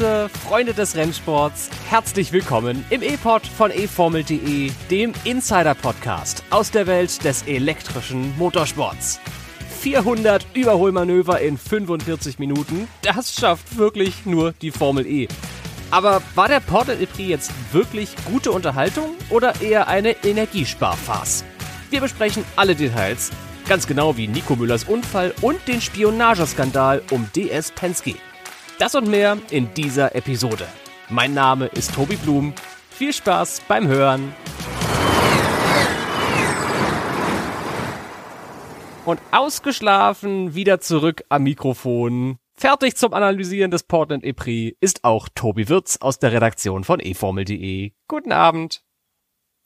Grüße, Freunde des Rennsports. Herzlich willkommen im E-Pod von eFormel.de, dem Insider-Podcast aus der Welt des elektrischen Motorsports. 400 Überholmanöver in 45 Minuten, das schafft wirklich nur die Formel E. Aber war der Portal Prix jetzt wirklich gute Unterhaltung oder eher eine Energiesparfarce? Wir besprechen alle Details, ganz genau wie Nico Müllers Unfall und den Spionageskandal um DS Penske. Das und mehr in dieser Episode. Mein Name ist Tobi Blum. Viel Spaß beim Hören. Und ausgeschlafen wieder zurück am Mikrofon. Fertig zum Analysieren des Portland E-Prix ist auch Tobi Wirz aus der Redaktion von eFormel.de. Guten Abend.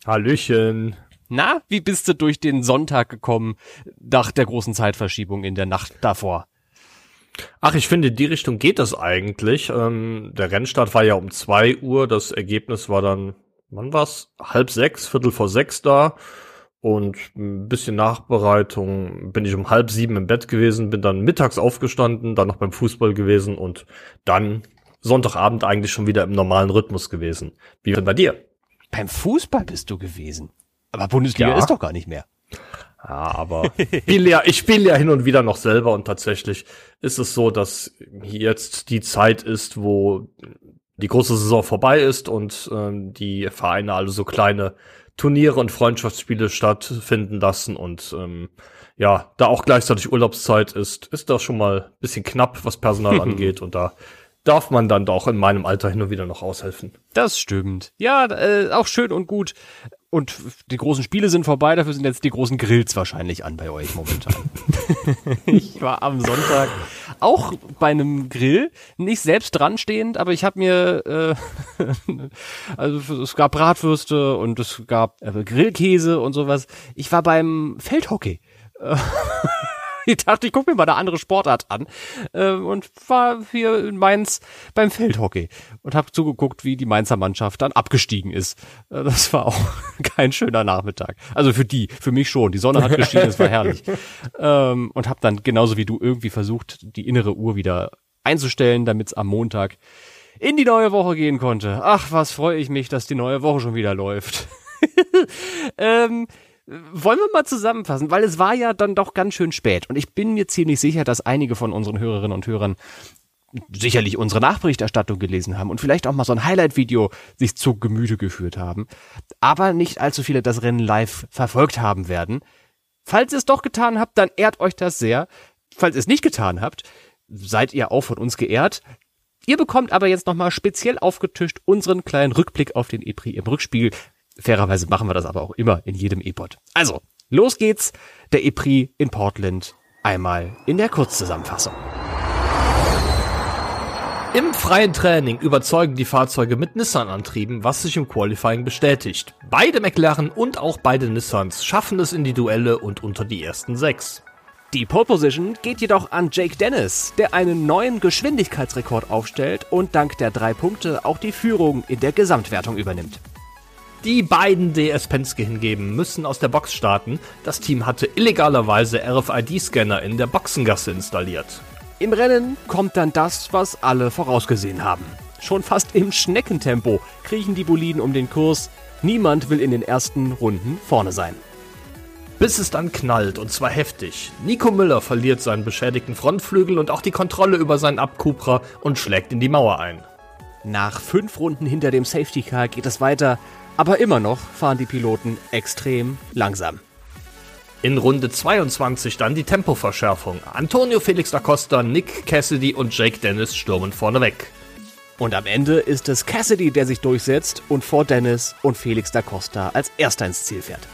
Hallöchen. Na, wie bist du durch den Sonntag gekommen, nach der großen Zeitverschiebung in der Nacht davor? Ach, ich finde, in die Richtung geht das eigentlich. Ähm, der Rennstart war ja um zwei Uhr. Das Ergebnis war dann, wann war's? Halb sechs, Viertel vor sechs da. Und ein bisschen Nachbereitung bin ich um halb sieben im Bett gewesen, bin dann mittags aufgestanden, dann noch beim Fußball gewesen und dann Sonntagabend eigentlich schon wieder im normalen Rhythmus gewesen. Wie denn bei dir? Beim Fußball bist du gewesen. Aber Bundesliga ja. ist doch gar nicht mehr. Ja, aber ich spiele ja, ich spiele ja hin und wieder noch selber und tatsächlich ist es so, dass jetzt die Zeit ist, wo die große Saison vorbei ist und ähm, die Vereine alle so kleine Turniere und Freundschaftsspiele stattfinden lassen und ähm, ja, da auch gleichzeitig Urlaubszeit ist, ist das schon mal bisschen knapp, was Personal angeht und da darf man dann doch in meinem Alter hin und wieder noch aushelfen. Das stimmt. Ja, äh, auch schön und gut. Und die großen Spiele sind vorbei, dafür sind jetzt die großen Grills wahrscheinlich an bei euch momentan. ich war am Sonntag auch bei einem Grill, nicht selbst dran stehend, aber ich habe mir, äh, also es gab Bratwürste und es gab äh, Grillkäse und sowas. Ich war beim Feldhockey. ich dachte, ich gucke mir mal eine andere Sportart an äh, und war hier in Mainz beim Feldhockey und habe zugeguckt, wie die Mainzer Mannschaft dann abgestiegen ist. Äh, das war auch kein schöner Nachmittag. Also für die, für mich schon. Die Sonne hat geschienen, es war herrlich. Ähm, und habe dann genauso wie du irgendwie versucht, die innere Uhr wieder einzustellen, damit es am Montag in die neue Woche gehen konnte. Ach, was freue ich mich, dass die neue Woche schon wieder läuft. ähm, wollen wir mal zusammenfassen, weil es war ja dann doch ganz schön spät und ich bin mir ziemlich sicher, dass einige von unseren Hörerinnen und Hörern sicherlich unsere Nachberichterstattung gelesen haben und vielleicht auch mal so ein Highlight-Video sich zu Gemüte geführt haben, aber nicht allzu viele das Rennen live verfolgt haben werden. Falls ihr es doch getan habt, dann ehrt euch das sehr. Falls ihr es nicht getan habt, seid ihr auch von uns geehrt. Ihr bekommt aber jetzt nochmal speziell aufgetischt unseren kleinen Rückblick auf den EPRI im Rückspiegel. Fairerweise machen wir das aber auch immer in jedem E-Pod. Also, los geht's. Der E-Prix in Portland. Einmal in der Kurzzusammenfassung. Im freien Training überzeugen die Fahrzeuge mit Nissan-Antrieben, was sich im Qualifying bestätigt. Beide McLaren und auch beide Nissans schaffen es in die Duelle und unter die ersten sechs. Die Pole Position geht jedoch an Jake Dennis, der einen neuen Geschwindigkeitsrekord aufstellt und dank der drei Punkte auch die Führung in der Gesamtwertung übernimmt. Die beiden DS Penske hingeben müssen aus der Box starten. Das Team hatte illegalerweise RFID-Scanner in der Boxengasse installiert. Im Rennen kommt dann das, was alle vorausgesehen haben. Schon fast im Schneckentempo kriechen die Boliden um den Kurs. Niemand will in den ersten Runden vorne sein. Bis es dann knallt und zwar heftig. Nico Müller verliert seinen beschädigten Frontflügel und auch die Kontrolle über seinen Abkuprer und schlägt in die Mauer ein. Nach fünf Runden hinter dem Safety Car geht es weiter. Aber immer noch fahren die Piloten extrem langsam. In Runde 22 dann die Tempoverschärfung. Antonio Felix da Costa, Nick Cassidy und Jake Dennis stürmen vorneweg. Und am Ende ist es Cassidy, der sich durchsetzt und vor Dennis und Felix da Costa als erster ins Ziel fährt.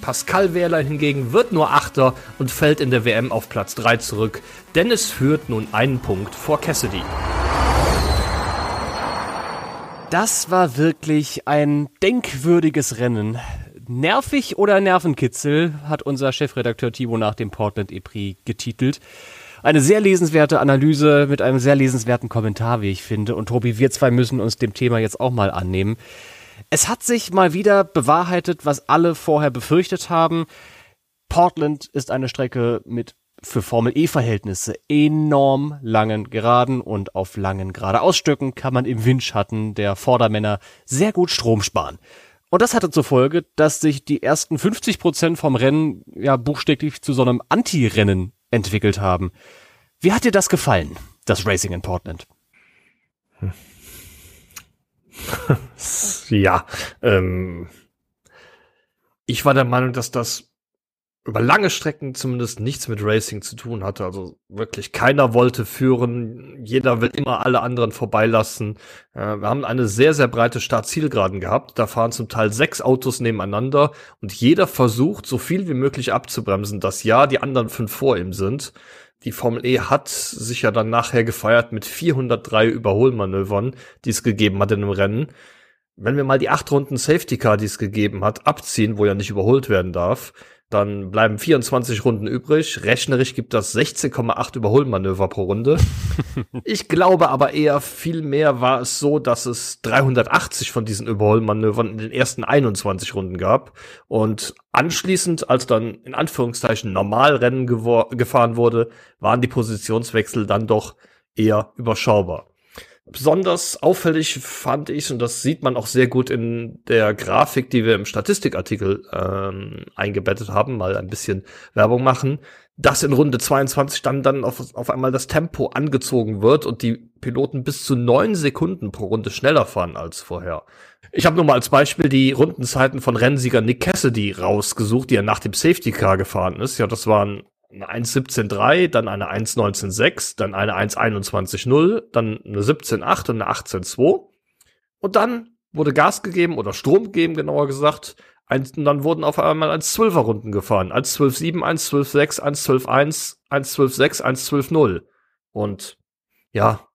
Pascal Wehrlein hingegen wird nur Achter und fällt in der WM auf Platz 3 zurück. Dennis führt nun einen Punkt vor Cassidy. Das war wirklich ein denkwürdiges Rennen. Nervig oder Nervenkitzel hat unser Chefredakteur Thibaut nach dem Portland E-Prix getitelt. Eine sehr lesenswerte Analyse mit einem sehr lesenswerten Kommentar, wie ich finde. Und Tobi, wir zwei müssen uns dem Thema jetzt auch mal annehmen. Es hat sich mal wieder bewahrheitet, was alle vorher befürchtet haben. Portland ist eine Strecke mit für Formel E-Verhältnisse enorm langen Geraden und auf langen Geradeausstücken kann man im Windschatten der Vordermänner sehr gut Strom sparen. Und das hatte zur Folge, dass sich die ersten 50 Prozent vom Rennen ja buchstäblich zu so einem Anti-Rennen entwickelt haben. Wie hat dir das gefallen, das Racing in Portland? ja, ähm, ich war der Meinung, dass das über lange Strecken zumindest nichts mit Racing zu tun hatte. Also wirklich keiner wollte führen, jeder will immer alle anderen vorbeilassen. Äh, wir haben eine sehr, sehr breite Start-Zielgeraden gehabt. Da fahren zum Teil sechs Autos nebeneinander und jeder versucht, so viel wie möglich abzubremsen, dass ja die anderen fünf vor ihm sind. Die Formel E hat sich ja dann nachher gefeiert mit 403 Überholmanövern, die es gegeben hat in einem Rennen. Wenn wir mal die acht Runden Safety Car, die es gegeben hat, abziehen, wo ja nicht überholt werden darf, dann bleiben 24 Runden übrig. Rechnerisch gibt das 16,8 Überholmanöver pro Runde. ich glaube aber eher viel mehr war es so, dass es 380 von diesen Überholmanövern in den ersten 21 Runden gab. Und anschließend, als dann in Anführungszeichen Normalrennen gefahren wurde, waren die Positionswechsel dann doch eher überschaubar. Besonders auffällig fand ich, und das sieht man auch sehr gut in der Grafik, die wir im Statistikartikel ähm, eingebettet haben, mal ein bisschen Werbung machen, dass in Runde 22 dann, dann auf, auf einmal das Tempo angezogen wird und die Piloten bis zu neun Sekunden pro Runde schneller fahren als vorher. Ich habe nur mal als Beispiel die Rundenzeiten von Rennsieger Nick Cassidy rausgesucht, die er nach dem Safety Car gefahren ist. Ja, das waren 1.17.3, dann eine 1.19.6, dann eine 1.21.0, dann eine 17.8 und eine 18.2. Und dann wurde Gas gegeben oder Strom gegeben, genauer gesagt. Und dann wurden auf einmal 1.12er Runden gefahren. 1.12.7, 1.12.6, 1.12.1, 1.12.6, 1.12.0. Und ja,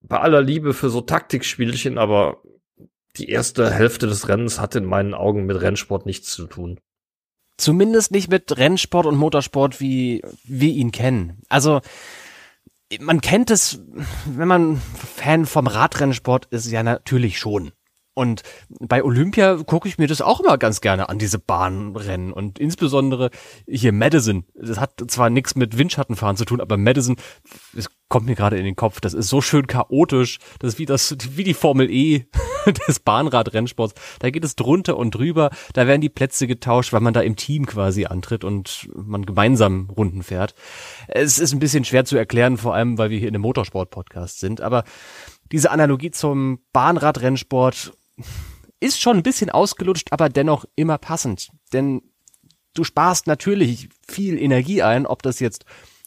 bei aller Liebe für so Taktikspielchen, aber die erste Hälfte des Rennens hat in meinen Augen mit Rennsport nichts zu tun. Zumindest nicht mit Rennsport und Motorsport, wie wir ihn kennen. Also, man kennt es, wenn man Fan vom Radrennsport ist, ja natürlich schon. Und bei Olympia gucke ich mir das auch immer ganz gerne an, diese Bahnrennen. Und insbesondere hier Madison. Das hat zwar nichts mit Windschattenfahren zu tun, aber Madison, es kommt mir gerade in den Kopf, das ist so schön chaotisch. Das ist wie das, wie die Formel E des Bahnradrennsports. Da geht es drunter und drüber. Da werden die Plätze getauscht, weil man da im Team quasi antritt und man gemeinsam Runden fährt. Es ist ein bisschen schwer zu erklären, vor allem, weil wir hier in einem Motorsport-Podcast sind. Aber diese Analogie zum Bahnradrennsport ist schon ein bisschen ausgelutscht, aber dennoch immer passend. Denn du sparst natürlich viel Energie ein, ob das jetzt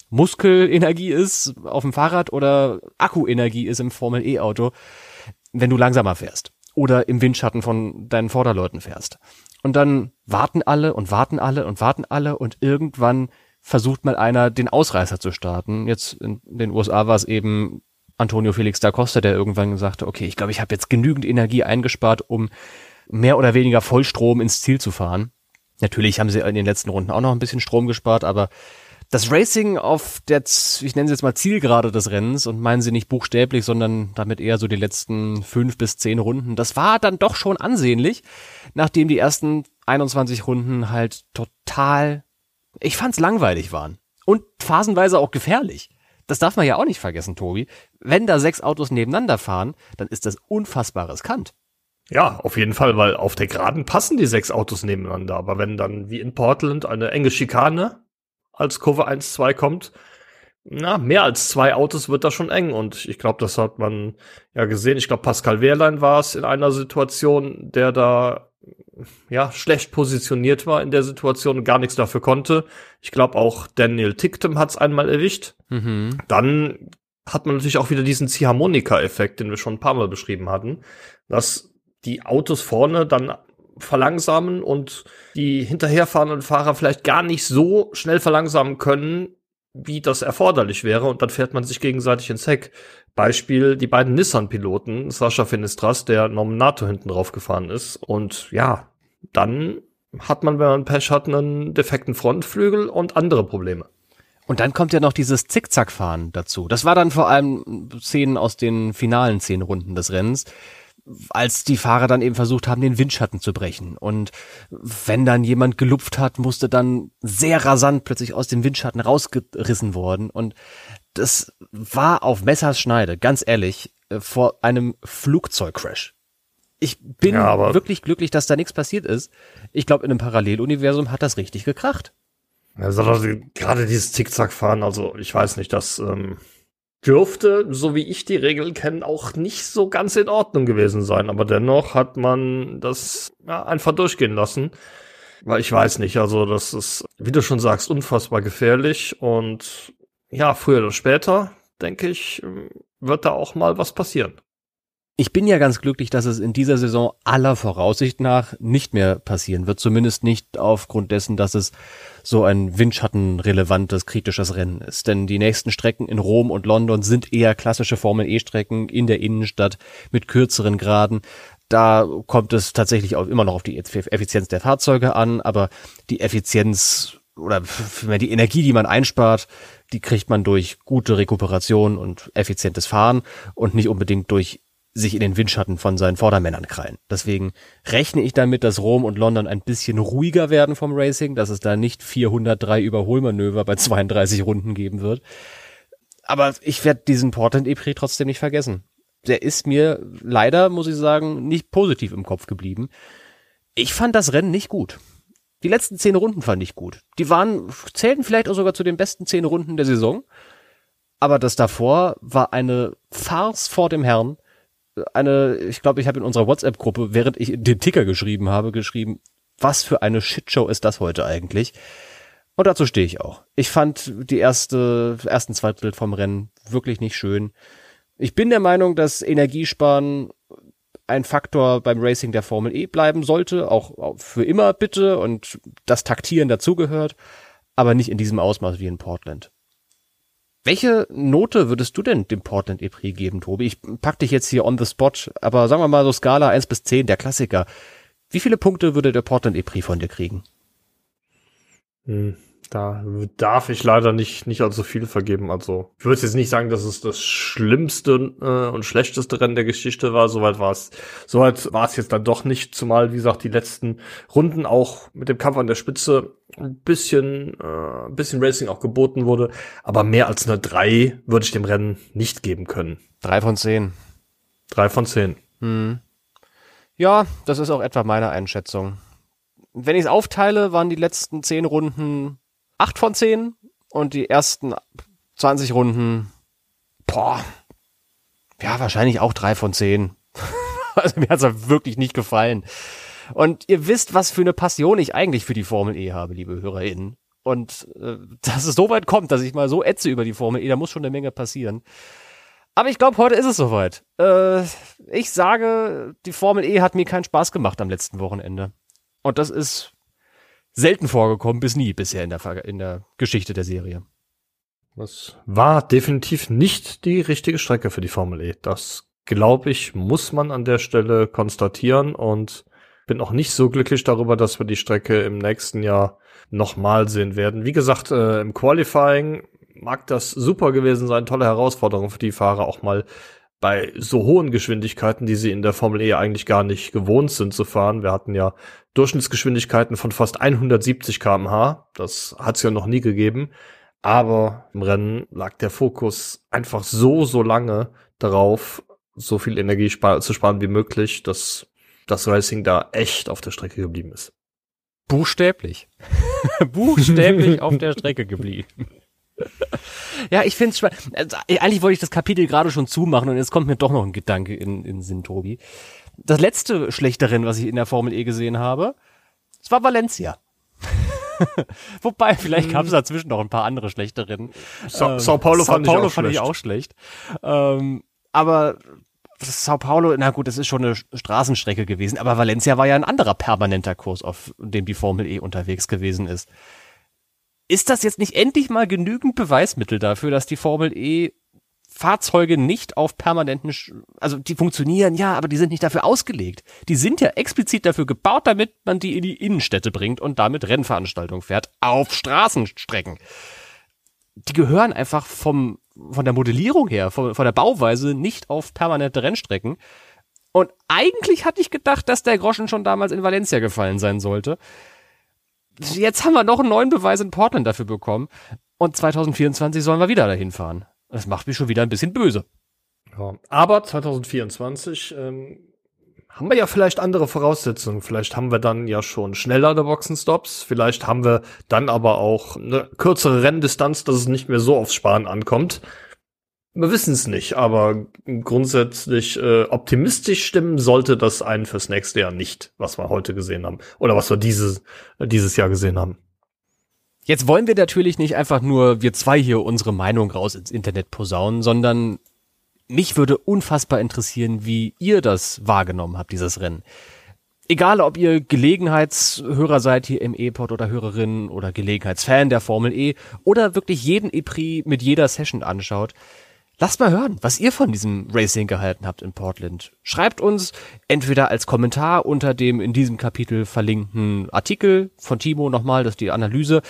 Muskelenergie ist auf dem Fahrrad oder Akkuenergie ist im Formel E-Auto, wenn du langsamer fährst oder im Windschatten von deinen Vorderleuten fährst. Und dann warten alle und warten alle und warten alle und irgendwann versucht mal einer den Ausreißer zu starten. Jetzt in den USA war es eben Antonio Felix da Costa, der irgendwann sagte, okay, ich glaube, ich habe jetzt genügend Energie eingespart, um mehr oder weniger Vollstrom ins Ziel zu fahren. Natürlich haben sie in den letzten Runden auch noch ein bisschen Strom gespart, aber das Racing auf der, ich nenne es jetzt mal Zielgerade des Rennens und meinen sie nicht buchstäblich, sondern damit eher so die letzten fünf bis zehn Runden, das war dann doch schon ansehnlich, nachdem die ersten 21 Runden halt total, ich fand's langweilig waren. Und phasenweise auch gefährlich das darf man ja auch nicht vergessen, Tobi. Wenn da sechs Autos nebeneinander fahren, dann ist das unfassbar riskant. Ja, auf jeden Fall, weil auf der Geraden passen die sechs Autos nebeneinander. Aber wenn dann wie in Portland eine enge Schikane als Kurve 1-2 kommt, na, mehr als zwei Autos wird da schon eng. Und ich glaube, das hat man ja gesehen. Ich glaube, Pascal Wehrlein war es in einer Situation, der da ja, schlecht positioniert war in der Situation und gar nichts dafür konnte. Ich glaube auch Daniel Ticktem hat es einmal erwischt. Mhm. Dann hat man natürlich auch wieder diesen Ziehharmonika-Effekt, den wir schon ein paar Mal beschrieben hatten, dass die Autos vorne dann verlangsamen und die hinterherfahrenden Fahrer vielleicht gar nicht so schnell verlangsamen können, wie das erforderlich wäre und dann fährt man sich gegenseitig ins Heck. Beispiel die beiden Nissan-Piloten, Sascha Finistras, der Nominato hinten drauf gefahren ist und ja, dann hat man, wenn man Pech hat, einen defekten Frontflügel und andere Probleme. Und dann kommt ja noch dieses Zickzackfahren dazu. Das war dann vor allem Szenen aus den finalen zehn Runden des Rennens. als die Fahrer dann eben versucht haben, den Windschatten zu brechen. Und wenn dann jemand gelupft hat, musste dann sehr rasant plötzlich aus dem Windschatten rausgerissen worden. Und das war auf Messers Schneide, ganz ehrlich, äh, vor einem Flugzeugcrash. Ich bin ja, wirklich glücklich, dass da nichts passiert ist. Ich glaube, in einem Paralleluniversum hat das richtig gekracht. Also, gerade dieses Zickzackfahren, also ich weiß nicht, das ähm, dürfte, so wie ich die Regeln kenne, auch nicht so ganz in Ordnung gewesen sein. Aber dennoch hat man das ja, einfach durchgehen lassen. Weil ich weiß nicht, also das ist, wie du schon sagst, unfassbar gefährlich. Und ja, früher oder später, denke ich, wird da auch mal was passieren. Ich bin ja ganz glücklich, dass es in dieser Saison aller Voraussicht nach nicht mehr passieren wird. Zumindest nicht aufgrund dessen, dass es so ein windschattenrelevantes, kritisches Rennen ist. Denn die nächsten Strecken in Rom und London sind eher klassische Formel-E-Strecken in der Innenstadt mit kürzeren Graden. Da kommt es tatsächlich auch immer noch auf die Effizienz der Fahrzeuge an, aber die Effizienz oder die Energie, die man einspart, die kriegt man durch gute Rekuperation und effizientes Fahren und nicht unbedingt durch sich in den Windschatten von seinen Vordermännern krallen. Deswegen rechne ich damit, dass Rom und London ein bisschen ruhiger werden vom Racing, dass es da nicht 403 Überholmanöver bei 32 Runden geben wird. Aber ich werde diesen Portland E-Prix trotzdem nicht vergessen. Der ist mir leider, muss ich sagen, nicht positiv im Kopf geblieben. Ich fand das Rennen nicht gut. Die letzten zehn Runden fand ich gut. Die waren, zählten vielleicht auch sogar zu den besten zehn Runden der Saison. Aber das davor war eine Farce vor dem Herrn eine, ich glaube, ich habe in unserer WhatsApp-Gruppe, während ich den Ticker geschrieben habe, geschrieben, was für eine Shitshow ist das heute eigentlich? Und dazu stehe ich auch. Ich fand die erste, ersten zwei Drittel vom Rennen wirklich nicht schön. Ich bin der Meinung, dass Energiesparen ein Faktor beim Racing der Formel E bleiben sollte, auch für immer bitte und das Taktieren dazugehört, aber nicht in diesem Ausmaß wie in Portland. Welche Note würdest du denn dem Portland E-Prix geben, Tobi? Ich pack dich jetzt hier on the spot, aber sagen wir mal so Skala 1 bis 10, der Klassiker. Wie viele Punkte würde der Portland E-Prix von dir kriegen? Hm. Da darf ich leider nicht, nicht allzu viel vergeben. Also, ich würde jetzt nicht sagen, dass es das schlimmste äh, und schlechteste Rennen der Geschichte war. Soweit war es, soweit war es jetzt dann doch nicht, zumal, wie gesagt, die letzten Runden auch mit dem Kampf an der Spitze ein bisschen, äh, ein bisschen Racing auch geboten wurde. Aber mehr als eine drei würde ich dem Rennen nicht geben können. Drei von zehn. Drei von zehn. Hm. Ja, das ist auch etwa meine Einschätzung. Wenn ich es aufteile, waren die letzten zehn Runden 8 von 10 und die ersten 20 Runden, boah, ja, wahrscheinlich auch 3 von 10. also mir hat's wirklich nicht gefallen. Und ihr wisst, was für eine Passion ich eigentlich für die Formel E habe, liebe HörerInnen. Und äh, dass es so weit kommt, dass ich mal so ätze über die Formel E, da muss schon eine Menge passieren. Aber ich glaube, heute ist es soweit. Äh, ich sage, die Formel E hat mir keinen Spaß gemacht am letzten Wochenende. Und das ist selten vorgekommen, bis nie bisher in der, in der Geschichte der Serie. Das war definitiv nicht die richtige Strecke für die Formel E. Das, glaube ich, muss man an der Stelle konstatieren und bin auch nicht so glücklich darüber, dass wir die Strecke im nächsten Jahr nochmal sehen werden. Wie gesagt, äh, im Qualifying mag das super gewesen sein, tolle Herausforderung für die Fahrer auch mal bei so hohen Geschwindigkeiten, die sie in der Formel E eigentlich gar nicht gewohnt sind zu fahren. Wir hatten ja Durchschnittsgeschwindigkeiten von fast 170 kmh. Das hat es ja noch nie gegeben. Aber im Rennen lag der Fokus einfach so, so lange darauf, so viel Energie spar zu sparen wie möglich, dass das Racing da echt auf der Strecke geblieben ist. Buchstäblich. Buchstäblich auf der Strecke geblieben. Ja, ich finde es spannend. Also, eigentlich wollte ich das Kapitel gerade schon zumachen und jetzt kommt mir doch noch ein Gedanke in, in Sinn, Tobi. Das letzte schlechte Rennen, was ich in der Formel E gesehen habe, es war Valencia. Wobei, vielleicht gab es dazwischen noch ein paar andere schlechte Rennen. Sa ähm, Sao Paulo, Sao fand, Paulo ich fand ich auch schlecht. Ähm, aber Sao Paulo, na gut, das ist schon eine Straßenstrecke gewesen, aber Valencia war ja ein anderer permanenter Kurs, auf dem die Formel E unterwegs gewesen ist. Ist das jetzt nicht endlich mal genügend Beweismittel dafür, dass die Formel E Fahrzeuge nicht auf permanenten, also die funktionieren ja, aber die sind nicht dafür ausgelegt. Die sind ja explizit dafür gebaut, damit man die in die Innenstädte bringt und damit Rennveranstaltungen fährt auf Straßenstrecken. Die gehören einfach vom, von der Modellierung her, von, von der Bauweise nicht auf permanente Rennstrecken. Und eigentlich hatte ich gedacht, dass der Groschen schon damals in Valencia gefallen sein sollte. Jetzt haben wir noch einen neuen Beweis in Portland dafür bekommen. Und 2024 sollen wir wieder dahin fahren. Das macht mich schon wieder ein bisschen böse. Ja, aber 2024 ähm, haben wir ja vielleicht andere Voraussetzungen. Vielleicht haben wir dann ja schon schnellere Boxenstops. Vielleicht haben wir dann aber auch eine kürzere Renndistanz, dass es nicht mehr so aufs Sparen ankommt. Wir wissen es nicht, aber grundsätzlich äh, optimistisch stimmen sollte das einen fürs nächste Jahr nicht, was wir heute gesehen haben. Oder was wir dieses, äh, dieses Jahr gesehen haben. Jetzt wollen wir natürlich nicht einfach nur wir zwei hier unsere Meinung raus ins Internet posaunen, sondern mich würde unfassbar interessieren, wie ihr das wahrgenommen habt, dieses Rennen. Egal, ob ihr Gelegenheitshörer seid hier im E-Pod oder Hörerin oder Gelegenheitsfan der Formel E oder wirklich jeden E-Prix mit jeder Session anschaut. Lasst mal hören, was ihr von diesem Racing gehalten habt in Portland. Schreibt uns entweder als Kommentar unter dem in diesem Kapitel verlinkten Artikel von Timo nochmal, das ist die Analyse,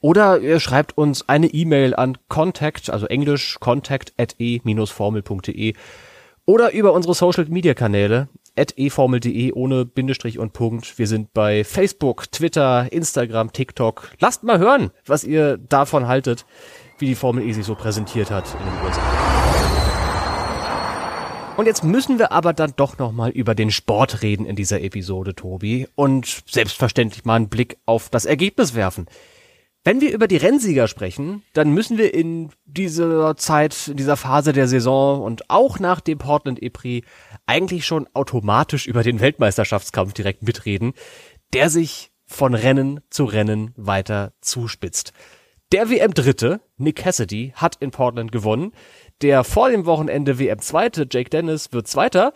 oder ihr schreibt uns eine E-Mail an contact, also englisch contact at e-formel.de oder über unsere Social Media Kanäle at eformel.de ohne Bindestrich und Punkt. Wir sind bei Facebook, Twitter, Instagram, TikTok. Lasst mal hören, was ihr davon haltet, wie die Formel E sich so präsentiert hat in den USA. Und jetzt müssen wir aber dann doch nochmal über den Sport reden in dieser Episode, Tobi. Und selbstverständlich mal einen Blick auf das Ergebnis werfen. Wenn wir über die Rennsieger sprechen, dann müssen wir in dieser Zeit, in dieser Phase der Saison und auch nach dem Portland E-Prix eigentlich schon automatisch über den Weltmeisterschaftskampf direkt mitreden, der sich von Rennen zu Rennen weiter zuspitzt. Der WM-Dritte, Nick Cassidy, hat in Portland gewonnen. Der vor dem Wochenende WM-Zweite, Jake Dennis, wird Zweiter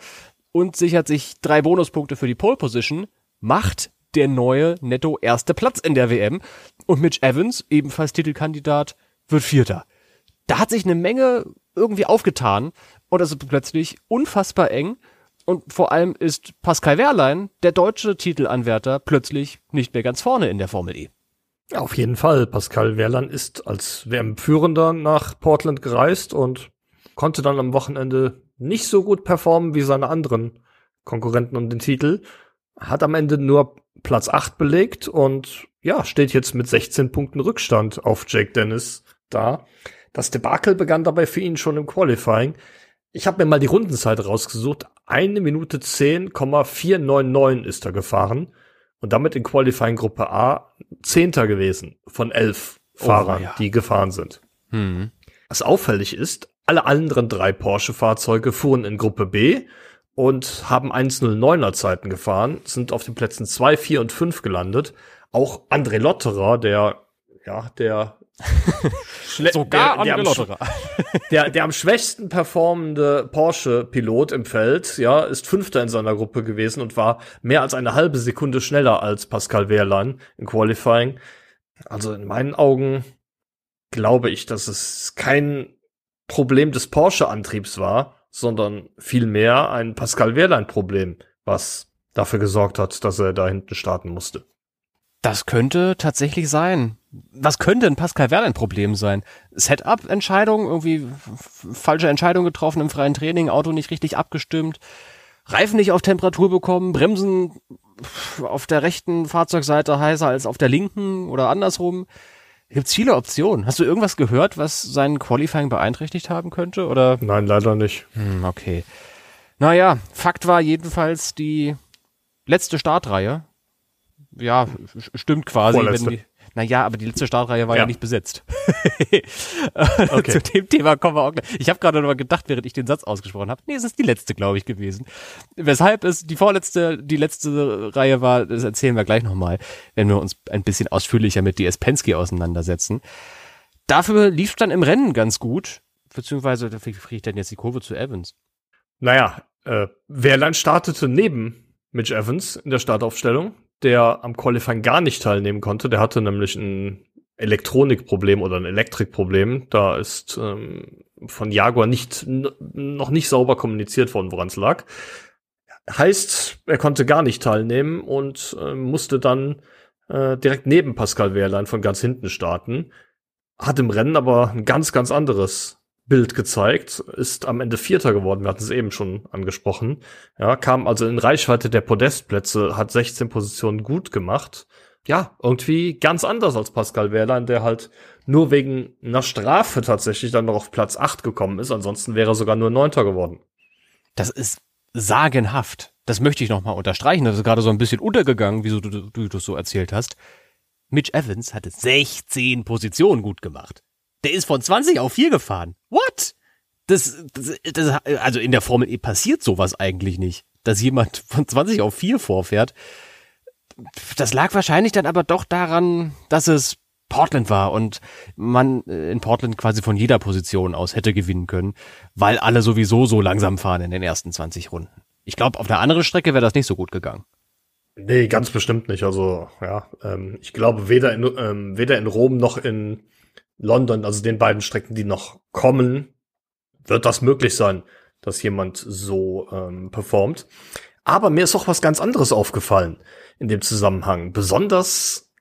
und sichert sich drei Bonuspunkte für die Pole Position, macht der neue netto erste Platz in der WM. Und Mitch Evans, ebenfalls Titelkandidat, wird Vierter. Da hat sich eine Menge irgendwie aufgetan und es ist plötzlich unfassbar eng. Und vor allem ist Pascal Wehrlein, der deutsche Titelanwärter, plötzlich nicht mehr ganz vorne in der Formel E. Auf jeden Fall. Pascal Wehrlein ist als WM-Führender nach Portland gereist und konnte dann am Wochenende nicht so gut performen wie seine anderen Konkurrenten um den Titel. Hat am Ende nur Platz 8 belegt und ja, steht jetzt mit 16 Punkten Rückstand auf Jake Dennis da. Das Debakel begann dabei für ihn schon im Qualifying. Ich habe mir mal die Rundenzeit rausgesucht. Eine Minute 10,499 ist er gefahren und damit in Qualifying Gruppe A Zehnter gewesen von elf oh, Fahrern, ja. die gefahren sind. Hm. Was auffällig ist, alle anderen drei Porsche-Fahrzeuge fuhren in Gruppe B und haben 1.09er Zeiten gefahren, sind auf den Plätzen 2, 4 und 5 gelandet. Auch André Lotterer, der, ja, der Sogar der, der, am, der, der am schwächsten performende Porsche-Pilot im Feld, ja, ist Fünfter in seiner Gruppe gewesen und war mehr als eine halbe Sekunde schneller als Pascal Wehrlein im Qualifying. Also in meinen Augen glaube ich, dass es kein Problem des Porsche-Antriebs war, sondern vielmehr ein Pascal Wehrlein-Problem, was dafür gesorgt hat, dass er da hinten starten musste. Das könnte tatsächlich sein. Was könnte ein Pascal Wehrlein-Problem sein? Setup-Entscheidung, irgendwie falsche Entscheidung getroffen im freien Training, Auto nicht richtig abgestimmt, Reifen nicht auf Temperatur bekommen, Bremsen auf der rechten Fahrzeugseite heißer als auf der linken oder andersrum. Gibt's viele Optionen. Hast du irgendwas gehört, was seinen Qualifying beeinträchtigt haben könnte? Oder? Nein, leider nicht. Hm, okay. Naja, Fakt war jedenfalls die letzte Startreihe. Ja, stimmt quasi. Vorletzte. Wenn die, naja, aber die letzte Startreihe war ja, ja nicht besetzt. okay. Zu dem Thema kommen wir auch gleich. Ich habe gerade noch mal gedacht, während ich den Satz ausgesprochen habe. Nee, es ist die letzte, glaube ich, gewesen. Weshalb es die vorletzte, die letzte Reihe war, das erzählen wir gleich nochmal, wenn wir uns ein bisschen ausführlicher mit DS Penske auseinandersetzen. Dafür lief dann im Rennen ganz gut, beziehungsweise dafür kriege ich dann jetzt die Kurve zu Evans. Naja, äh, Wehrlein startete neben Mitch Evans in der Startaufstellung der am Qualifying gar nicht teilnehmen konnte. Der hatte nämlich ein Elektronikproblem oder ein Elektrikproblem. Da ist ähm, von Jaguar nicht noch nicht sauber kommuniziert worden, woran es lag. Heißt, er konnte gar nicht teilnehmen und äh, musste dann äh, direkt neben Pascal Wehrlein von ganz hinten starten. Hat im Rennen aber ein ganz, ganz anderes Bild gezeigt, ist am Ende Vierter geworden. Wir hatten es eben schon angesprochen. Ja, kam also in Reichweite der Podestplätze, hat 16 Positionen gut gemacht. Ja, irgendwie ganz anders als Pascal Wehrlein, der halt nur wegen einer Strafe tatsächlich dann noch auf Platz 8 gekommen ist. Ansonsten wäre er sogar nur Neunter geworden. Das ist sagenhaft. Das möchte ich nochmal unterstreichen. Das ist gerade so ein bisschen untergegangen, wieso du, du, du das so erzählt hast. Mitch Evans hatte 16 Positionen gut gemacht. Der ist von 20 auf 4 gefahren. What? Das, das, das, also in der Formel E passiert sowas eigentlich nicht, dass jemand von 20 auf 4 vorfährt. Das lag wahrscheinlich dann aber doch daran, dass es Portland war und man äh, in Portland quasi von jeder Position aus hätte gewinnen können, weil alle sowieso so langsam fahren in den ersten 20 Runden. Ich glaube, auf einer anderen Strecke wäre das nicht so gut gegangen. Nee, ganz bestimmt nicht. Also, ja, ähm, ich glaube, weder in, ähm, weder in Rom noch in London, also den beiden Strecken, die noch kommen, wird das möglich sein, dass jemand so ähm, performt. Aber mir ist auch was ganz anderes aufgefallen in dem Zusammenhang. Besonders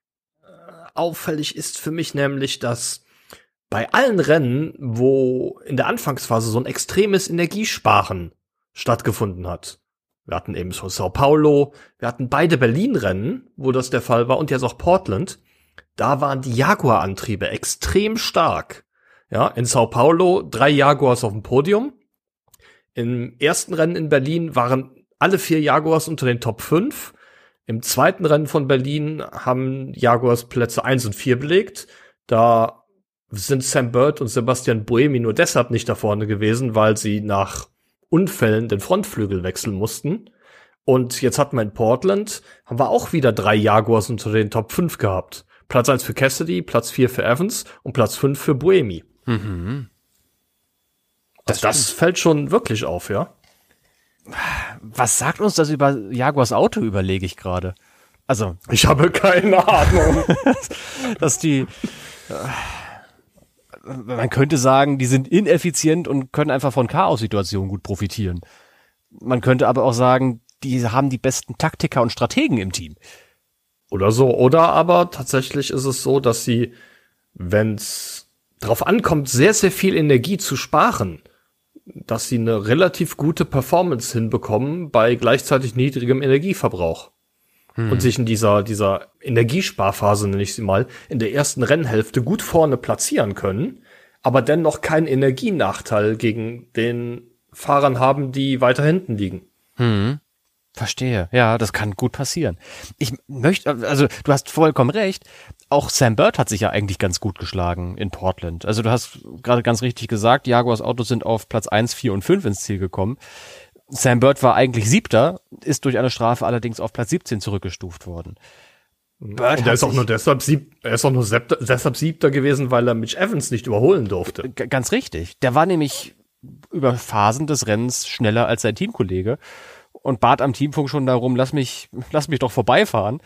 äh, auffällig ist für mich nämlich, dass bei allen Rennen, wo in der Anfangsphase so ein extremes Energiesparen stattgefunden hat, wir hatten eben so Sao Paulo, wir hatten beide Berlin-Rennen, wo das der Fall war, und jetzt auch Portland, da waren die Jaguar-Antriebe extrem stark. Ja, in Sao Paulo drei Jaguars auf dem Podium. Im ersten Rennen in Berlin waren alle vier Jaguars unter den Top 5. Im zweiten Rennen von Berlin haben Jaguars Plätze 1 und 4 belegt. Da sind Sam Bird und Sebastian Buemi nur deshalb nicht da vorne gewesen, weil sie nach Unfällen den Frontflügel wechseln mussten. Und jetzt hatten wir in Portland, haben wir auch wieder drei Jaguars unter den Top 5 gehabt. Platz 1 für Cassidy, Platz 4 für Evans und Platz 5 für Buemi. Mhm. Das, das fällt schon wirklich auf, ja. Was sagt uns das über Jaguars Auto, überlege ich gerade. Also. Ich habe keine Ahnung. dass die. Äh, man könnte sagen, die sind ineffizient und können einfach von Chaos-Situationen gut profitieren. Man könnte aber auch sagen, die haben die besten Taktiker und Strategen im Team. Oder so. Oder aber tatsächlich ist es so, dass sie, wenn es darauf ankommt, sehr, sehr viel Energie zu sparen, dass sie eine relativ gute Performance hinbekommen bei gleichzeitig niedrigem Energieverbrauch. Hm. Und sich in dieser, dieser Energiesparphase, nenne ich sie mal, in der ersten Rennhälfte gut vorne platzieren können, aber dennoch keinen Energienachteil gegen den Fahrern haben, die weiter hinten liegen. Hm. Verstehe. Ja, das kann gut passieren. Ich möchte, also du hast vollkommen recht. Auch Sam Bird hat sich ja eigentlich ganz gut geschlagen in Portland. Also du hast gerade ganz richtig gesagt, Jaguars Autos sind auf Platz eins, vier und fünf ins Ziel gekommen. Sam Bird war eigentlich siebter, ist durch eine Strafe allerdings auf Platz 17 zurückgestuft worden. Bird und er ist auch nur deshalb sieb, er ist auch nur siebter, deshalb siebter gewesen, weil er Mitch Evans nicht überholen durfte. Ganz richtig. Der war nämlich über Phasen des Rennens schneller als sein Teamkollege und bat am Teamfunk schon darum, lass mich, lass mich doch vorbeifahren.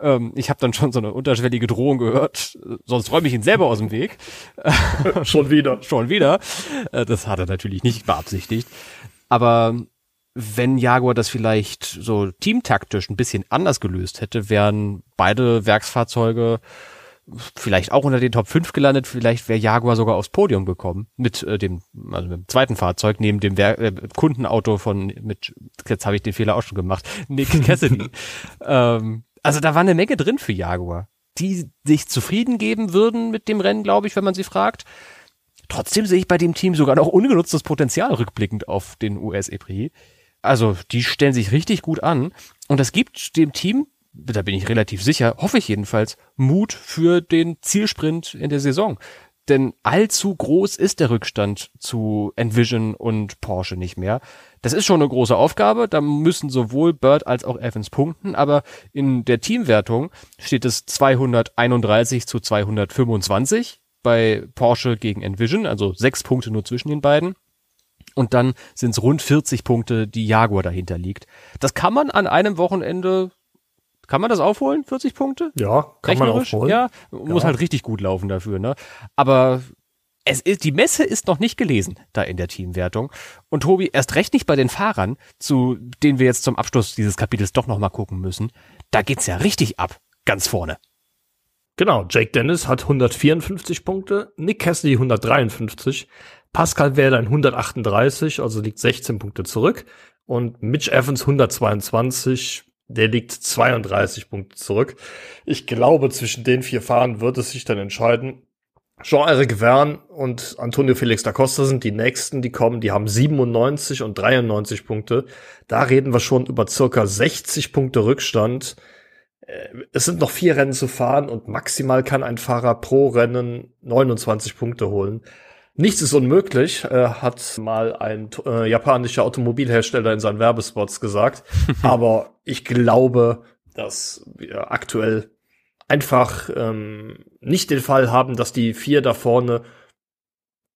Ähm, ich habe dann schon so eine unterschwellige Drohung gehört, sonst räume ich ihn selber aus dem Weg. schon wieder. schon wieder. Äh, das hat er natürlich nicht beabsichtigt. Aber wenn Jaguar das vielleicht so teamtaktisch ein bisschen anders gelöst hätte, wären beide Werksfahrzeuge vielleicht auch unter den Top 5 gelandet, vielleicht wäre Jaguar sogar aufs Podium gekommen mit äh, dem also mit dem zweiten Fahrzeug neben dem Wer äh, Kundenauto von mit jetzt habe ich den Fehler auch schon gemacht, Nick Cassidy. ähm, also da war eine Menge drin für Jaguar, die sich zufrieden geben würden mit dem Rennen, glaube ich, wenn man sie fragt. Trotzdem sehe ich bei dem Team sogar noch ungenutztes Potenzial rückblickend auf den US EPRI. Also, die stellen sich richtig gut an und das gibt dem Team da bin ich relativ sicher, hoffe ich jedenfalls, Mut für den Zielsprint in der Saison. Denn allzu groß ist der Rückstand zu Envision und Porsche nicht mehr. Das ist schon eine große Aufgabe. Da müssen sowohl Bird als auch Evans punkten. Aber in der Teamwertung steht es 231 zu 225 bei Porsche gegen Envision. Also sechs Punkte nur zwischen den beiden. Und dann sind es rund 40 Punkte, die Jaguar dahinter liegt. Das kann man an einem Wochenende kann man das aufholen, 40 Punkte? Ja, kann man aufholen. Ja, muss ja. halt richtig gut laufen dafür, ne? Aber es ist, die Messe ist noch nicht gelesen da in der Teamwertung. Und Tobi, erst recht nicht bei den Fahrern, zu denen wir jetzt zum Abschluss dieses Kapitels doch nochmal gucken müssen. Da geht's ja richtig ab, ganz vorne. Genau, Jake Dennis hat 154 Punkte, Nick Cassidy 153, Pascal dann 138, also liegt 16 Punkte zurück. Und Mitch Evans 122, der liegt 32 Punkte zurück. Ich glaube, zwischen den vier Fahrern wird es sich dann entscheiden. Jean-Eric Verne und Antonio Felix da Costa sind die nächsten, die kommen. Die haben 97 und 93 Punkte. Da reden wir schon über circa 60 Punkte Rückstand. Äh, es sind noch vier Rennen zu fahren und maximal kann ein Fahrer pro Rennen 29 Punkte holen. Nichts ist unmöglich, äh, hat mal ein äh, japanischer Automobilhersteller in seinen Werbespots gesagt. Aber ich glaube, dass wir aktuell einfach ähm, nicht den Fall haben, dass die vier da vorne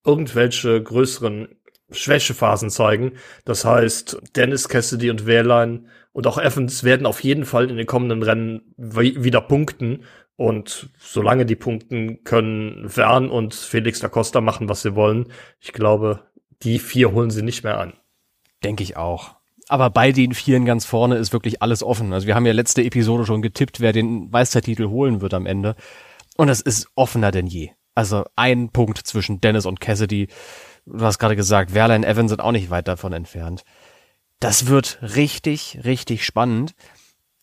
irgendwelche größeren Schwächephasen zeigen. Das heißt, Dennis Cassidy und Wehrlein und auch Evans werden auf jeden Fall in den kommenden Rennen wieder punkten. Und solange die punkten, können Vern und Felix da Costa machen, was sie wollen. Ich glaube, die vier holen sie nicht mehr an. Denke ich auch. Aber bei den Vieren ganz vorne ist wirklich alles offen. Also wir haben ja letzte Episode schon getippt, wer den Meistertitel holen wird am Ende. Und es ist offener denn je. Also ein Punkt zwischen Dennis und Cassidy. Du hast gerade gesagt, Werler und Evans sind auch nicht weit davon entfernt. Das wird richtig, richtig spannend.